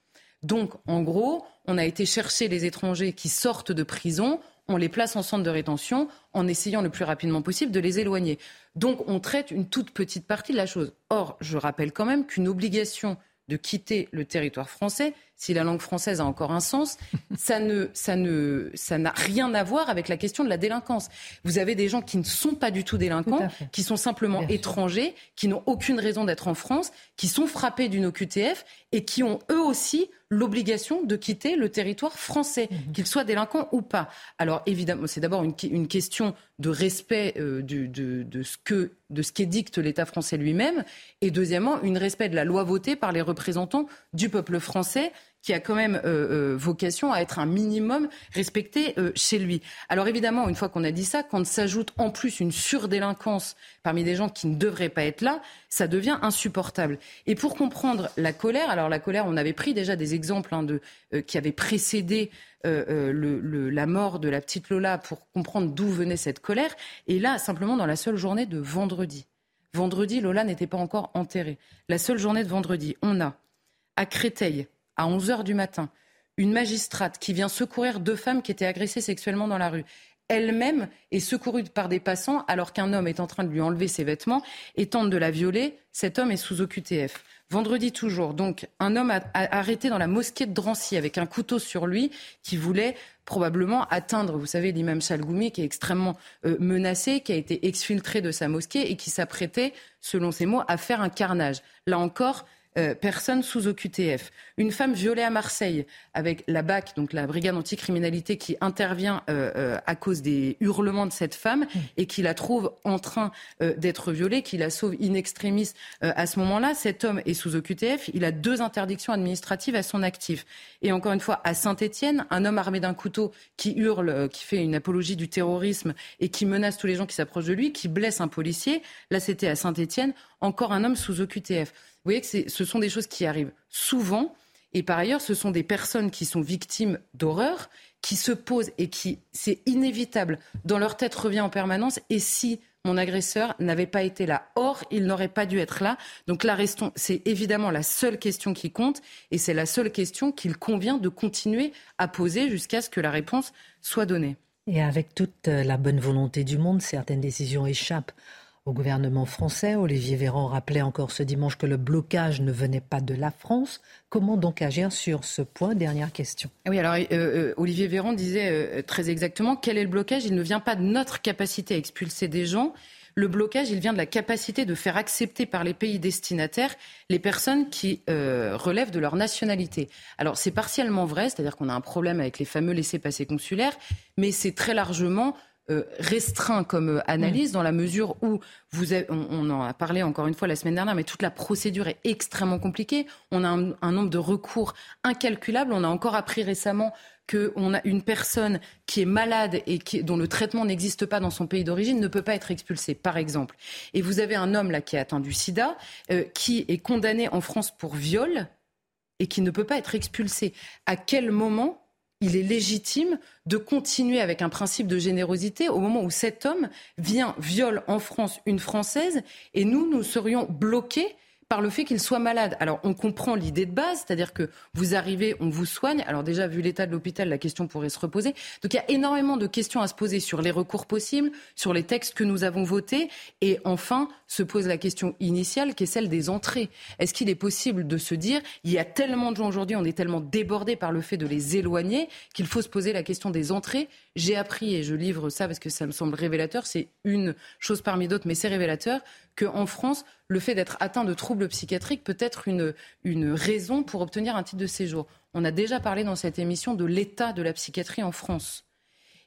[SPEAKER 6] Donc, en gros, on a été chercher les étrangers qui sortent de prison on les place en centre de rétention en essayant le plus rapidement possible de les éloigner. Donc on traite une toute petite partie de la chose. Or, je rappelle quand même qu'une obligation de quitter le territoire français, si la langue française a encore un sens, ça ne, ça ne, ça n'a rien à voir avec la question de la délinquance. Vous avez des gens qui ne sont pas du tout délinquants, qui sont simplement étrangers, qui n'ont aucune raison d'être en France, qui sont frappés d'une OQTF et qui ont eux aussi l'obligation de quitter le territoire français, mhm. qu'ils soient délinquants ou pas. Alors évidemment, c'est d'abord une, question de respect euh, de, ce que de ce qu'édicte l'État français lui-même, et deuxièmement, une respect de la loi votée par les représentants du peuple français qui a quand même euh, euh, vocation à être un minimum respecté euh, chez lui. Alors évidemment, une fois qu'on a dit ça, quand s'ajoute en plus une surdélinquance parmi des gens qui ne devraient pas être là, ça devient insupportable. Et pour comprendre la colère, alors la colère, on avait pris déjà des exemples hein, de, qui avaient précédé la mort de la petite Lola pour comprendre d'où venait cette colère. Et là, simplement dans la seule journée de vendredi. Vendredi, Lola n'était pas encore enterrée. La seule journée de vendredi, on a à Créteil à 11 h du matin, une magistrate qui vient secourir deux femmes qui étaient agressées sexuellement dans la rue. Elle-même est secourue par des passants alors qu'un homme est en train de lui enlever ses vêtements et tente de la violer. Cet homme est sous OQTF. Vendredi toujours, donc, un homme a, arrêté dans la mosquée de Drancy avec un couteau sur lui qui voulait probablement atteindre, vous savez, l'imam Chalgoumi qui est extrêmement euh, menacé, qui a été exfiltré de sa mosquée et qui s'apprêtait, selon ses mots, à faire un carnage. Là encore, euh, personne sous OQTF. Une femme violée à Marseille avec la BAC, donc la brigade anticriminalité, qui intervient euh, euh, à cause des hurlements de cette femme mmh. et qui la trouve en train d'être violée, qui la sauve in extremis à ce moment-là. Cet homme est sous OQTF. Il a deux interdictions administratives à son actif. Et encore une fois, à Saint-Étienne, un homme armé d'un couteau qui hurle, qui fait une apologie du terrorisme et qui menace tous les gens qui s'approchent de lui, qui blesse un policier. Là, c'était à Saint-Étienne, encore un homme sous OQTF. Vous voyez que ce sont des choses qui arrivent souvent. Et par ailleurs, ce sont des personnes qui sont victimes d'horreur, qui se posent et qui, c'est inévitable, dans leur tête revient en permanence. Et si mon agresseur n'avait pas été là. Or, il n'aurait pas dû être là. Donc là, restons, c'est évidemment la seule question qui compte et c'est la seule question qu'il convient de continuer à poser jusqu'à ce que la réponse soit donnée.
[SPEAKER 1] Et avec toute la bonne volonté du monde, certaines décisions échappent au gouvernement français. Olivier Véran rappelait encore ce dimanche que le blocage ne venait pas de la France. Comment donc agir sur ce point? Dernière question.
[SPEAKER 6] Oui, alors euh, euh, Olivier Véran disait euh, très exactement quel est le blocage? Il ne vient pas de notre capacité à expulser des gens. Le blocage, il vient de la capacité de faire accepter par les pays destinataires les personnes qui relèvent de leur nationalité. Alors c'est partiellement vrai, c'est-à-dire qu'on a un problème avec les fameux laissés-passer consulaires, mais c'est très largement restreint comme euh, analyse dans la mesure où vous on, en a parlé encore une fois la semaine dernière, mais toute la procédure est extrêmement compliquée. On a un, nombre de recours incalculable. On a encore appris récemment qu'on a une personne qui est malade et qui, dont le traitement n'existe pas dans son pays d'origine ne peut pas être expulsée, par exemple. Et vous avez un homme là qui a atteint du sida, euh, qui est condamné en France pour viol et qui ne peut pas être expulsé. À quel moment il est légitime de continuer avec un principe de générosité au moment où cet homme vient, viole en France une Française et nous, nous serions bloqués par le fait qu'il soit malade. Alors on comprend l'idée de base, c'est-à-dire que vous arrivez, on vous soigne. Alors déjà, vu l'état de l'hôpital, la question pourrait se reposer. Donc il y a énormément de questions à se poser sur les recours possibles, sur les textes que nous avons votés. Et enfin, se pose la question initiale qui est celle des entrées. Est-ce qu'il est possible de se dire, il y a tellement de gens aujourd'hui, on est tellement débordé par le fait de les éloigner, qu'il faut se poser la question des entrées? J'ai appris, et je livre ça parce que ça me semble révélateur, c'est une chose parmi d'autres, mais c'est révélateur, qu'en France, le fait d'être atteint de troubles psychiatriques peut être une, une raison pour obtenir un titre de séjour. On a déjà parlé dans cette émission de l'état de la psychiatrie en France.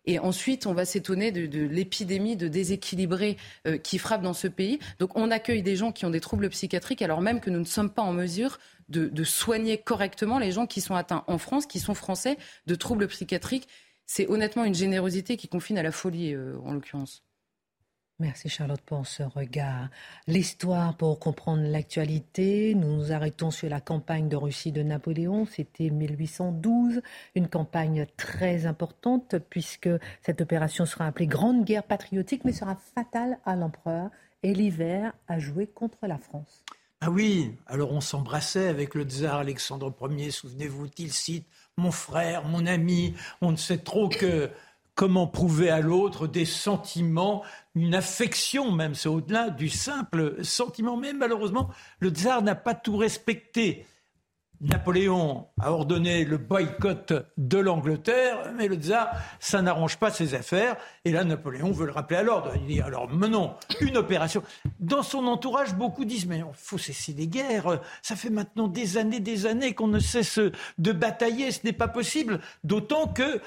[SPEAKER 6] Et ensuite, on va s'étonner de, l'épidémie de déséquilibrés euh, qui frappe dans ce pays. Donc, on accueille des gens qui ont des troubles psychiatriques, alors même que nous ne sommes pas en mesure de, soigner correctement les gens qui sont atteints en France, qui sont français, de troubles psychiatriques. C'est honnêtement une générosité qui confine à la folie, euh, en l'occurrence.
[SPEAKER 1] Merci Charlotte pour ce regard. L'histoire pour comprendre l'actualité, nous nous arrêtons sur la campagne de Russie de Napoléon, c'était 1812, une campagne très importante puisque cette opération sera appelée Grande Guerre patriotique mais sera fatale à l'empereur et l'hiver a joué contre la France.
[SPEAKER 4] Ah oui, alors on s'embrassait avec le tsar Alexandre Ier, souvenez-vous, il cite mon frère, mon ami, on ne sait trop que comment prouver à l'autre des sentiments, une affection même, c'est au-delà du simple sentiment. Mais malheureusement, le tsar n'a pas tout respecté. Napoléon a ordonné le boycott de l'Angleterre, mais le tsar, ça n'arrange pas ses affaires. Et là, Napoléon veut le rappeler à l'ordre. Il dit alors menons une opération. Dans son entourage, beaucoup disent mais il faut cesser les guerres. Ça fait maintenant des années, des années qu'on ne cesse de batailler. Ce n'est pas possible. D'autant que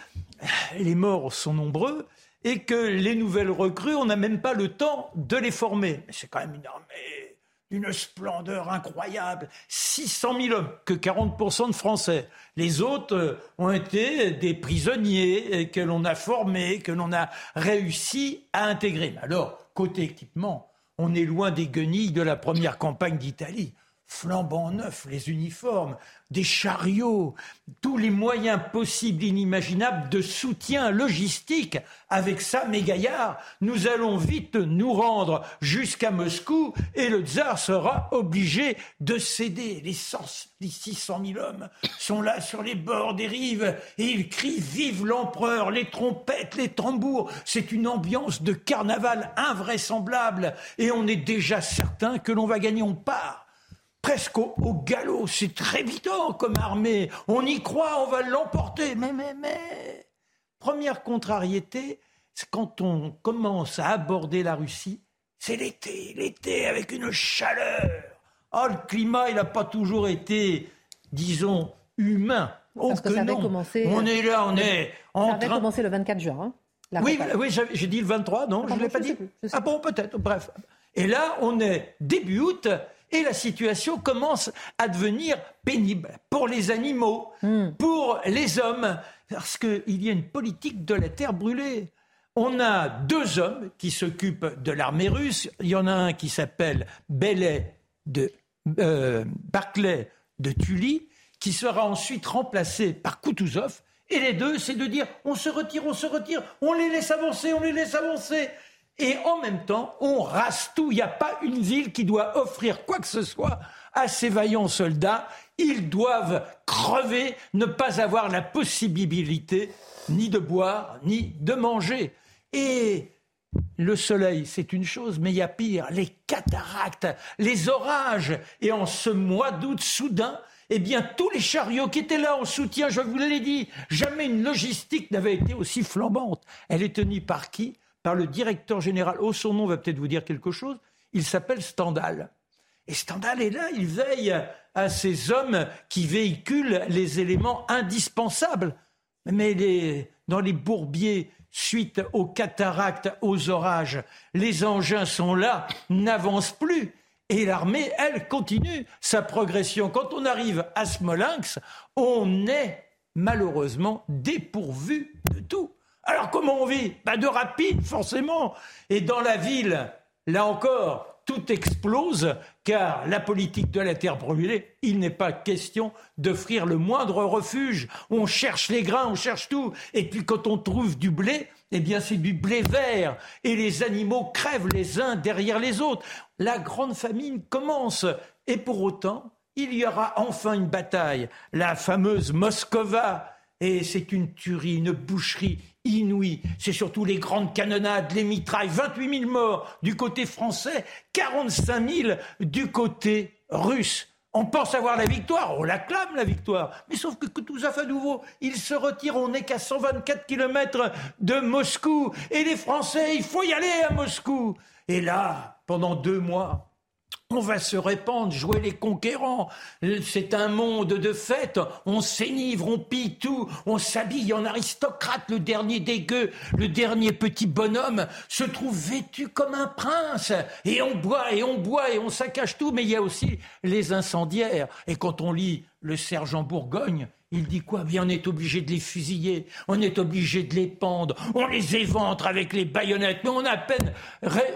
[SPEAKER 4] les morts sont nombreux et que les nouvelles recrues, on n'a même pas le temps de les former. Mais c'est quand même une armée d'une splendeur incroyable. 600 000 hommes, que 40% de Français. Les autres euh, ont été des prisonniers que l'on a formés, que l'on a réussi à intégrer. Alors, côté équipement, on est loin des guenilles de la première campagne d'Italie flambant neufs, les uniformes, des chariots, tous les moyens possibles, inimaginables de soutien logistique. Avec ça, mes gaillards, nous allons vite nous rendre jusqu'à Moscou et le tsar sera obligé de céder. Les, 600 000 hommes sont là sur les bords des rives et ils crient Vive l'empereur, les trompettes, les tambours. C'est une ambiance de carnaval invraisemblable et on est déjà certain que l'on va gagner. On part presque au, galop. C'est très évident comme armée. On y croit, on va l'emporter. Mais, mais, mais. Première contrariété, c'est quand on commence à aborder la Russie, c'est l'été. L'été avec une chaleur. Oh, le climat, il n'a pas toujours été, disons, humain.
[SPEAKER 1] Oh, que, ça commencé.
[SPEAKER 4] On est là, on est
[SPEAKER 1] en ça avait commencé le 24 juin.
[SPEAKER 4] Hein, oui, oui j'ai dit le 23, non, je ne l'ai pas dit. ah bon, peut-être, bref. Et là, on est début août, et la situation commence à devenir pénible pour les animaux, hmm. pour les hommes, parce qu'il y a une politique de la terre brûlée. On a deux hommes qui s'occupent de l'armée russe. Il y en a un qui s'appelle Bellet de euh, Barclay de Tully, qui sera ensuite remplacé par Kutuzov. Et les deux, c'est de dire on se retire, on se retire, on les laisse avancer, on les laisse avancer et en même temps, on rase tout. Il n'y a pas une ville qui doit offrir quoi que ce soit à ces vaillants soldats. Ils doivent crever, ne pas avoir la possibilité ni de boire, ni de manger. Et le soleil, c'est une chose, mais il y a pire, les cataractes, les orages. Et en ce mois d'août soudain, eh bien, tous les chariots qui étaient là en soutien, je vous l'ai dit, jamais une logistique n'avait été aussi flambante. Elle est tenue par qui? Par le directeur général. Oh, son nom va peut-être vous dire quelque chose. Il s'appelle Stendhal. Et Stendhal est là, il veille à ces hommes qui véhiculent les éléments indispensables. Mais dans les bourbiers, suite aux cataractes, aux orages, les engins sont là, n'avancent plus. Et l'armée, elle, continue sa progression. Quand on arrive à Smolensk, on est malheureusement dépourvu de tout. Alors comment on vit? Pas De rapide, forcément. Et dans la ville, là encore, tout explose, car la politique de la terre brûlée, il n'est pas question d'offrir le moindre refuge. On cherche les grains, on cherche tout. Et puis quand on trouve du blé, eh bien c'est du blé vert. Et les animaux crèvent les uns derrière les autres. La grande famine commence. Et pour autant, il y aura enfin une bataille, la fameuse Moscova. Et c'est une tuerie, une boucherie inouïe. C'est surtout les grandes canonnades, les mitrailles, 28 000 morts du côté français, 45 000 du côté russe. On pense avoir la victoire, on l'acclame la victoire. Mais sauf que ça fait nouveau. Ils se retirent, on n'est qu'à 124 km de Moscou. Et les Français, il faut y aller à Moscou. Et là, pendant deux mois, on va se répandre, jouer les conquérants. C'est un monde de fête. On s'énivre, on pille tout, on s'habille en aristocrate. Le dernier dégueu, le dernier petit bonhomme se trouve vêtu comme un prince. Et on boit, et on boit, et on saccage tout. Mais il y a aussi les incendiaires. Et quand on lit le sergent Bourgogne, il dit quoi? Bien, on est obligé de les fusiller, on est obligé de les pendre, on les éventre avec les baïonnettes, mais on a à peine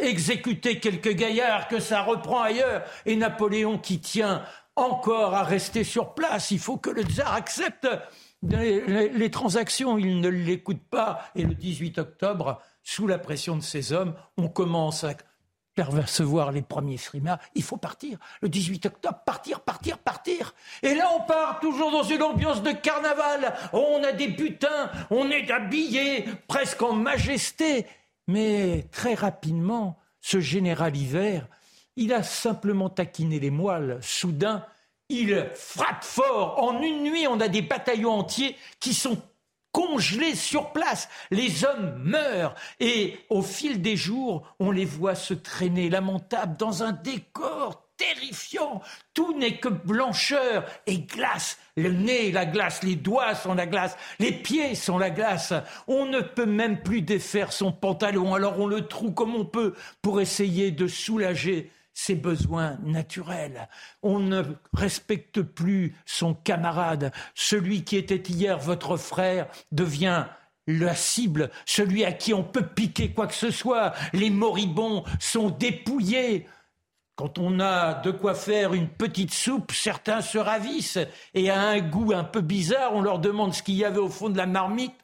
[SPEAKER 4] exécuté quelques gaillards que ça reprend ailleurs. Et Napoléon qui tient encore à rester sur place, il faut que le tsar accepte les, les transactions, il ne l'écoute pas. Et le 18 octobre, sous la pression de ces hommes, on commence à percevoir les premiers frimas, il faut partir. Le 18 octobre, partir, partir, partir. Et là, on part toujours dans une ambiance de carnaval. On a des butins, on est habillé presque en majesté. Mais très rapidement, ce général hiver, il a simplement taquiné les moelles. Soudain, il frappe fort. En une nuit, on a des bataillons entiers qui sont congelés sur place. Les hommes meurent et au fil des jours, on les voit se traîner lamentables dans un décor terrifiant. Tout n'est que blancheur et glace. Le nez, la glace, les doigts sont la glace, les pieds sont la glace. On ne peut même plus défaire son pantalon, alors on le trouve comme on peut pour essayer de soulager ses besoins naturels. On ne respecte plus son camarade. Celui qui était hier votre frère devient la cible, celui à qui on peut piquer quoi que ce soit. Les moribonds sont dépouillés. Quand on a de quoi faire une petite soupe, certains se ravissent et à un goût un peu bizarre, on leur demande ce qu'il y avait au fond de la marmite.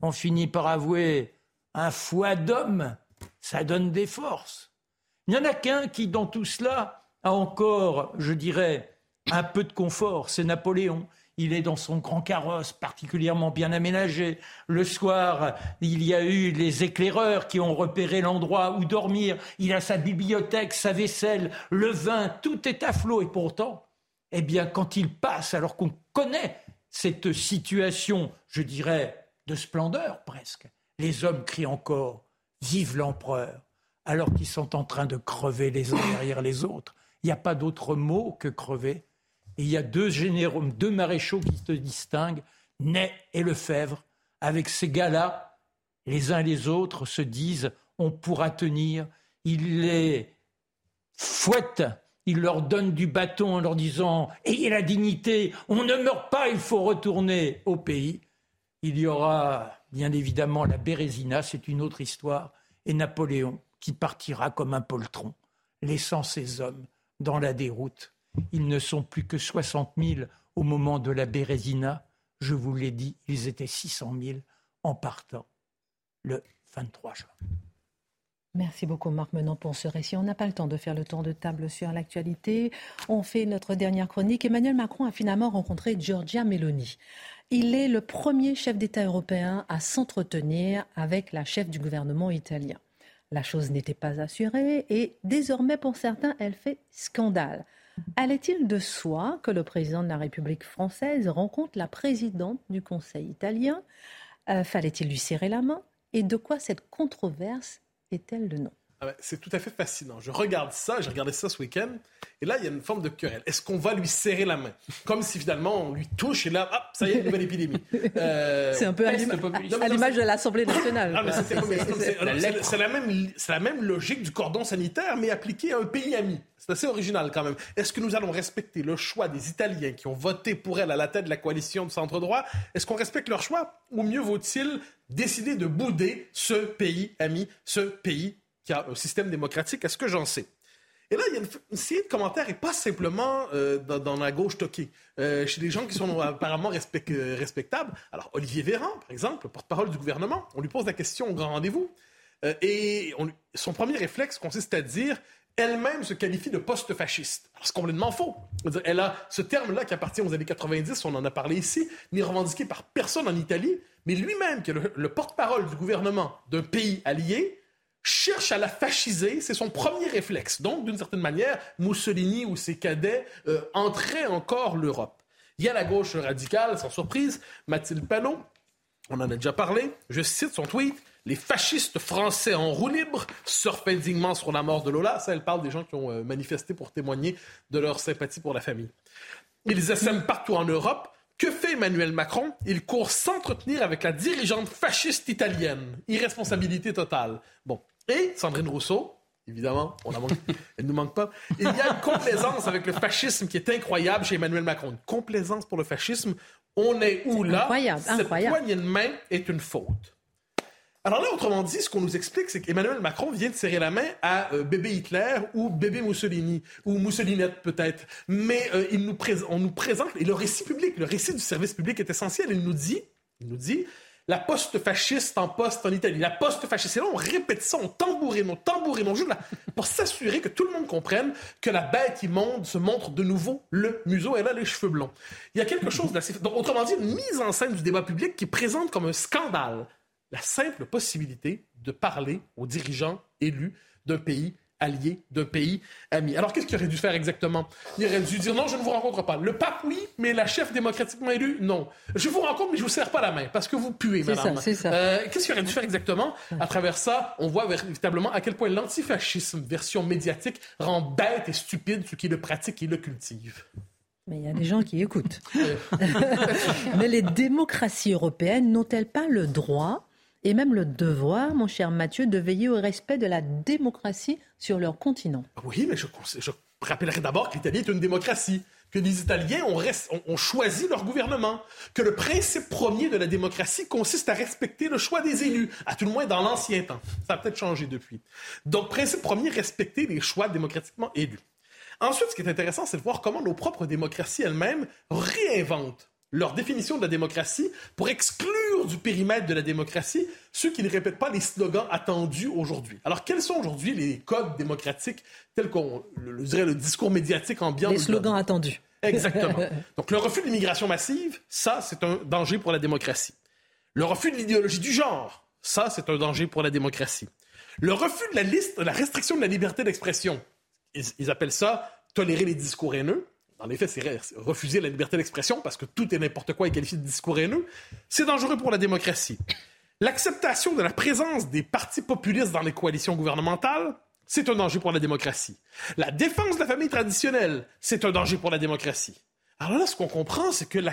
[SPEAKER 4] On finit par avouer un foie d'homme, ça donne des forces. Il n'y en a qu'un qui, dans tout cela, a encore, je dirais, un peu de confort, c'est Napoléon. Il est dans son grand carrosse particulièrement bien aménagé. Le soir, il y a eu les éclaireurs qui ont repéré l'endroit où dormir. Il a sa bibliothèque, sa vaisselle, le vin, tout est à flot. Et pourtant, eh bien, quand il passe, alors qu'on connaît cette situation, je dirais, de splendeur presque, les hommes crient encore Vive l'empereur alors qu'ils sont en train de crever les uns derrière les autres. Il n'y a pas d'autre mot que crever. Et il y a deux généraux, deux maréchaux qui se distinguent, Ney et Lefebvre. Avec ces gars-là, les uns et les autres se disent on pourra tenir. Il les fouette, il leur donne du bâton en leur disant ayez la dignité, on ne meurt pas, il faut retourner au pays. Il y aura bien évidemment la Bérésina, c'est une autre histoire, et Napoléon qui partira comme un poltron, laissant ses hommes dans la déroute. Ils ne sont plus que 60 000 au moment de la Bérésina. Je vous l'ai dit, ils étaient 600 000 en partant le 23 juin.
[SPEAKER 1] Merci beaucoup Marc Menant pour ce récit. On n'a pas le temps de faire le tour de table sur l'actualité. On fait notre dernière chronique. Emmanuel Macron a finalement rencontré Giorgia Meloni. Il est le premier chef d'État européen à s'entretenir avec la chef du gouvernement italien. La chose n'était pas assurée et désormais pour certains, elle fait scandale. Allait-il de soi que le président de la République française rencontre la présidente du Conseil italien? Euh, Fallait-il lui serrer la main? Et de quoi cette controverse est-elle le nom?
[SPEAKER 3] Ah c'est tout à fait fascinant. Je regarde ça, j'ai regardé ça ce week-end, et là, il y a une forme de querelle. Est-ce qu'on va lui serrer la main? Comme si finalement on lui touche, et là, hop, ça y est, nouvelle épidémie.
[SPEAKER 1] Euh, c'est un peu à l'image de l'Assemblée nationale. Ah,
[SPEAKER 3] c'est la, même, la même logique du cordon sanitaire, mais appliquée à un pays ami. C'est assez original quand même. Est-ce que nous allons respecter le choix des Italiens qui ont voté pour elle à la tête de la coalition de centre-droit Est-ce qu'on respecte leur choix? Ou mieux vaut-il décider de bouder ce pays ami, ce pays qui a un système démocratique, est-ce que j'en sais? Et là, il y a une, série de commentaires et pas simplement euh, dans, la gauche toquée, euh, chez des gens qui sont apparemment euh, respectables. Alors, Olivier Véran, par exemple, porte-parole du gouvernement, on lui pose la question au grand rendez-vous. et son premier réflexe consiste à dire elle-même se qualifie de post-fasciste. C'est complètement faux. Elle a ce terme-là qui appartient aux années 90, on en a parlé ici, n'est revendiqué par personne en Italie, mais lui-même, qui est le, porte-parole du gouvernement d'un pays allié, cherche à la fasciser. C'est son premier réflexe. Donc, d'une certaine manière, Mussolini ou ses cadets euh, entraient encore l'Europe. Il y a la gauche radicale, sans surprise, Mathilde Panot, on en a déjà parlé, je cite son tweet. Les fascistes français en roue libre surfent indignement sur la mort de Lola. Ça, elle parle des gens qui ont euh, manifesté pour témoigner de leur sympathie pour la famille. Ils essaiment partout en Europe. Que fait Emmanuel Macron? Il court s'entretenir avec la dirigeante fasciste italienne. Irresponsabilité totale. Bon. Et Sandrine Rousseau, évidemment, on manque, elle ne nous manque pas. Il y a une complaisance avec le fascisme qui est incroyable chez Emmanuel Macron. Une complaisance pour le fascisme. On est où là?
[SPEAKER 1] incroyable, Cette incroyable.
[SPEAKER 3] poignée de main est une faute. Alors là, autrement dit, ce qu'on nous explique, c'est qu'Emmanuel Macron vient de serrer la main à euh, bébé Hitler ou bébé Mussolini, ou Moussolinette peut-être. Mais euh, il nous on nous présente, et le récit public, le récit du service public est essentiel. Il nous dit, il nous dit, la poste fasciste en poste en Italie, la poste fasciste. Et là, on répète ça, on tambourine, on tambourine, on joue là, pour s'assurer que tout le monde comprenne que la bête immonde se montre de nouveau le museau. Elle a les cheveux blonds. Il y a quelque chose d'assez... Autrement dit, une mise en scène du débat public qui présente comme un scandale la simple possibilité de parler aux dirigeants élus d'un pays allié, d'un pays ami. Alors, qu'est-ce qu'il aurait dû faire exactement? Il aurait dû dire non, je ne vous rencontre pas. Le pape, oui, mais la chef démocratiquement élue, non. Je vous rencontre, mais je vous serre pas la main parce que vous puez, madame.
[SPEAKER 1] C'est ça,
[SPEAKER 3] euh, qu'est-ce qu'il aurait dû faire exactement? À travers ça, on voit véritablement à quel point l'antifascisme, version médiatique, rend bête et stupide ceux qui le pratiquent et le cultivent.
[SPEAKER 1] Mais il y a des gens qui écoutent. mais les démocraties européennes n'ont-elles pas le droit et même le devoir, mon cher Mathieu, de veiller au respect de la démocratie sur leur continent.
[SPEAKER 3] Oui, mais je, rappellerai d'abord que l'Italie est une démocratie, que les Italiens ont, choisi leur gouvernement, que le principe premier de la démocratie consiste à respecter le choix des élus, à tout le moins dans l'ancien temps. Ça a peut-être changé depuis. Donc, principe premier, respecter les choix démocratiquement élus. Ensuite, ce qui est intéressant, c'est de voir comment nos propres démocraties elles-mêmes réinventent leur définition de la démocratie pour exclure du périmètre de la démocratie ceux qui ne répètent pas les slogans attendus aujourd'hui. Alors, quels sont aujourd'hui les codes démocratiques tels qu'on le, dirait le discours médiatique ambiant?
[SPEAKER 1] Les slogans attendus.
[SPEAKER 3] Exactement. Donc, le refus de l'immigration massive, ça, c'est un danger pour la démocratie. Le refus de l'idéologie du genre, ça, c'est un danger pour la démocratie. Le refus de la liste, de la restriction de la liberté d'expression, ils appellent ça tolérer les discours haineux. En effet, c'est refuser la liberté d'expression parce que tout et n'importe quoi est qualifié de discours haineux. C'est dangereux pour la démocratie. L'acceptation de la présence des partis populistes dans les coalitions gouvernementales, c'est un danger pour la démocratie. La défense de la famille traditionnelle, c'est un danger pour la démocratie. Alors là, ce qu'on comprend, c'est que la,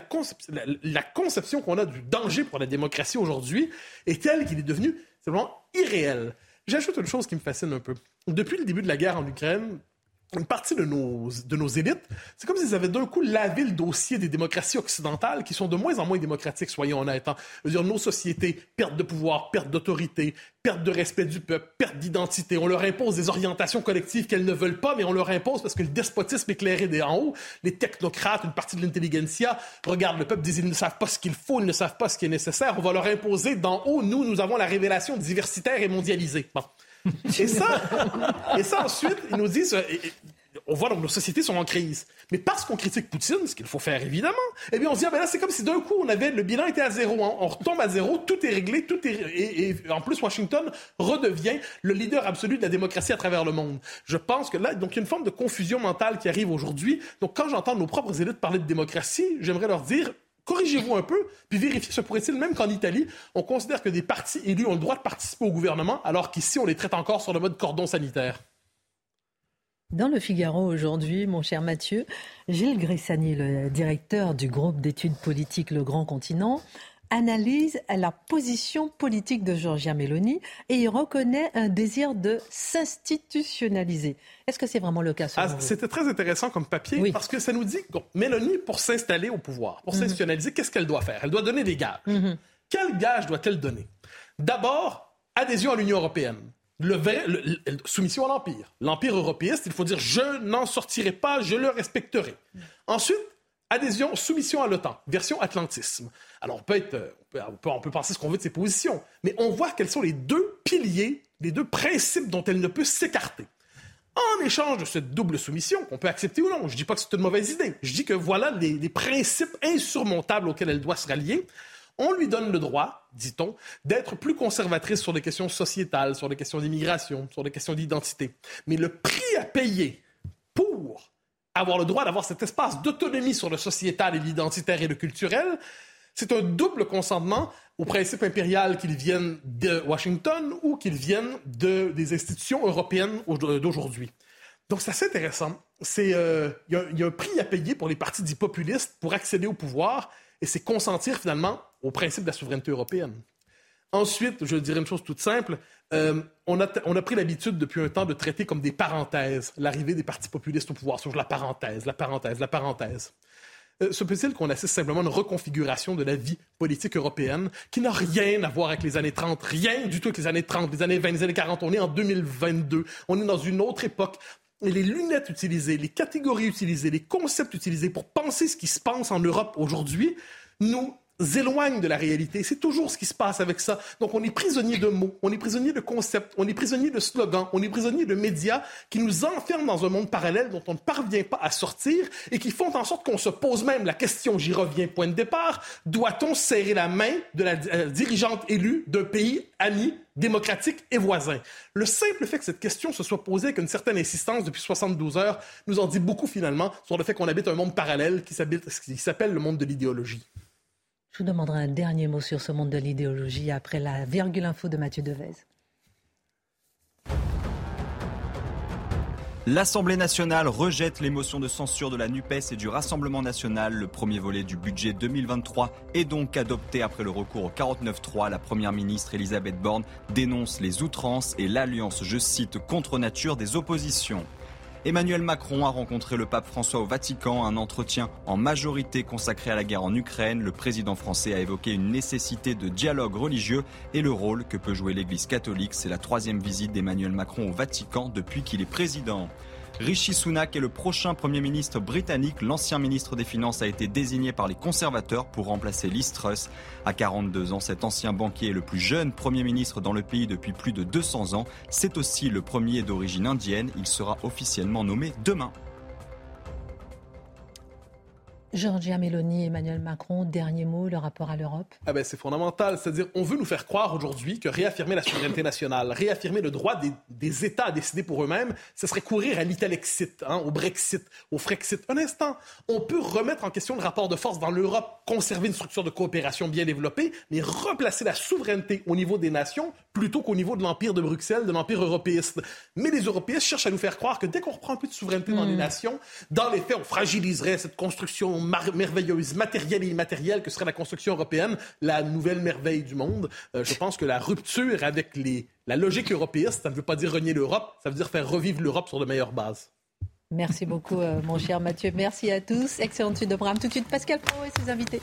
[SPEAKER 3] conception qu'on a du danger pour la démocratie aujourd'hui est telle qu'il est devenu simplement irréel. J'ajoute une chose qui me fascine un peu. Depuis le début de la guerre en Ukraine, une partie de nos, de nos élites, c'est comme s'ils avaient d'un coup lavé le dossier des démocraties occidentales qui sont de moins en moins démocratiques, soyons honnêtes. Hein. Je veux dire, nos sociétés, perte de pouvoir, perte d'autorité, perte de respect du peuple, perte d'identité. On leur impose des orientations collectives qu'elles ne veulent pas, mais on leur impose parce que le despotisme éclairé des en haut, les technocrates, une partie de l'intelligentsia, regardent le peuple, disent ils ne savent pas ce qu'il faut, ils ne savent pas ce qui est nécessaire. On va leur imposer d'en haut, nous, nous avons la révélation diversitaire et mondialisée. Bon. Et ça, et ça ensuite, ils nous disent, on voit donc nos sociétés sont en crise. Mais parce qu'on critique Poutine, ce qu'il faut faire évidemment, eh bien on se dit, ah ben là c'est comme si d'un coup on avait, le bilan était à zéro, hein. on retombe à zéro, tout est réglé, tout est, et, en plus Washington redevient le leader absolu de la démocratie à travers le monde. Je pense que là, donc il y a une forme de confusion mentale qui arrive aujourd'hui. Donc quand j'entends nos propres élites parler de démocratie, j'aimerais leur dire, corrigez-vous un peu, puis vérifiez, se pourrait-il même qu'en Italie, on considère que des partis élus ont le droit de participer au gouvernement, alors qu'ici, on les traite encore sur le mode cordon sanitaire?
[SPEAKER 1] Dans le Figaro aujourd'hui, mon cher Mathieu, Gilles Grissani, le directeur du groupe d'études politiques Le Grand Continent, analyse la position politique de Giorgia Meloni et il reconnaît un désir de s'institutionnaliser. Est-ce que c'est vraiment le cas ah,
[SPEAKER 3] C'était très intéressant comme papier parce que ça nous dit que Meloni, pour s'installer au pouvoir, pour mhm. s'institutionnaliser, qu'est-ce qu'elle doit faire? Elle doit donner des gages. Mhm. Quels gages doit-elle donner? D'abord, adhésion à l'Union européenne le, soumission à l'Empire. L'Empire européiste, il faut dire je n'en sortirai pas, je le respecterai. Ensuite, adhésion, soumission à l'OTAN, version atlantisme. Alors, on peut, être, on peut, on peut, penser ce qu'on veut de ses positions, mais on voit quels sont les deux piliers, les deux principes dont elle ne peut s'écarter. En échange de cette double soumission, qu'on peut accepter ou non, je ne dis pas que c'est une mauvaise idée, je dis que voilà les, les principes insurmontables auxquels elle doit se rallier, on lui donne le droit, dit-on, d'être plus conservatrice sur des questions sociétales, sur des questions d'immigration, sur des questions d'identité. Mais le prix à payer avoir le droit d'avoir cet espace d'autonomie sur le sociétal et l'identitaire et le culturel, c'est un double consentement aux principes impériaux qu'ils viennent de Washington ou qu'ils viennent de, des institutions européennes d'aujourd'hui. Donc, c'est assez intéressant. Euh, il y, y, a un prix à payer pour les partis dits populistes pour accéder au pouvoir, et c'est consentir finalement au principe de la souveraineté européenne. Ensuite, je dirais une chose toute simple, euh, on, a, pris l'habitude depuis un temps de traiter comme des parenthèses l'arrivée des partis populistes au pouvoir, sur la parenthèse, la parenthèse, la parenthèse. Euh, se peut-il qu'on assiste simplement à une reconfiguration de la vie politique européenne qui n'a rien à voir avec les années 30, rien du tout avec les années 30, les années 20, les années 40. On est en 2022, on est dans une autre époque. Et les lunettes utilisées, les catégories utilisées, les concepts utilisés pour penser ce qui se passe en Europe aujourd'hui nous éloigne de la réalité. C'est toujours ce qui se passe avec ça. Donc, on est prisonnier de mots, on est prisonnier de concepts, on est prisonnier de slogans, on est prisonnier de médias qui nous enferment dans un monde parallèle dont on ne parvient pas à sortir et qui font en sorte qu'on se pose même la question, j'y reviens, point de départ, doit-on serrer la main de la euh, dirigeante élue d'un pays ami, démocratique et voisin? Le simple fait que cette question se soit posée avec une certaine insistance depuis 72 heures nous en dit beaucoup finalement sur le fait qu'on habite un monde parallèle qui s'appelle le monde de l'idéologie.
[SPEAKER 1] Je vous demanderai un dernier mot sur ce monde de l'idéologie après la virgule info de Mathieu Devez.
[SPEAKER 7] L'Assemblée nationale rejette les motions de censure de la NUPES et du Rassemblement national. Le premier volet du budget 2023 est donc adopté après le recours au 49-3. La première ministre Elisabeth Borne dénonce les outrances et l'alliance, je cite, contre nature des oppositions. Emmanuel Macron a rencontré le pape François au Vatican, un entretien en majorité consacré à la guerre en Ukraine. Le président français a évoqué une nécessité de dialogue religieux et le rôle que peut jouer l'Église catholique. C'est la troisième visite d'Emmanuel Macron au Vatican depuis qu'il est président. Rishi Sunak est le prochain Premier ministre britannique. L'ancien ministre des Finances a été désigné par les conservateurs pour remplacer Liz Truss. À 42 ans, cet ancien banquier est le plus jeune Premier ministre dans le pays depuis plus de 200 ans. C'est aussi le premier d'origine indienne. Il sera officiellement nommé demain.
[SPEAKER 1] Georgia Meloni, Emmanuel Macron, dernier mot, le rapport à l'Europe
[SPEAKER 3] ah ben, C'est fondamental. C'est-à-dire, on veut nous faire croire aujourd'hui que réaffirmer la souveraineté nationale, réaffirmer le droit des, États à décider pour eux-mêmes, ce serait courir à l'Italexit, hein, au Brexit, au Frexit. Un instant, on peut remettre en question le rapport de force dans l'Europe, conserver une structure de coopération bien développée, mais replacer la souveraineté au niveau des nations plutôt qu'au niveau de l'Empire de Bruxelles, de l'Empire européiste. Mais les Européens cherchent à nous faire croire que dès qu'on reprend un peu de souveraineté dans les hmm. nations, dans les faits, on fragiliserait cette construction merveilleuse, matérielle et immatérielle que serait la construction européenne, la nouvelle merveille du monde. Euh, je pense que la rupture avec les, la logique européiste, ça ne veut pas dire renier l'Europe, ça veut dire faire revivre l'Europe sur de meilleures bases.
[SPEAKER 1] Merci beaucoup, euh, mon cher Mathieu. Merci à tous. Excellente suite de programme. Tout de suite, Pascal Pro et ses invités.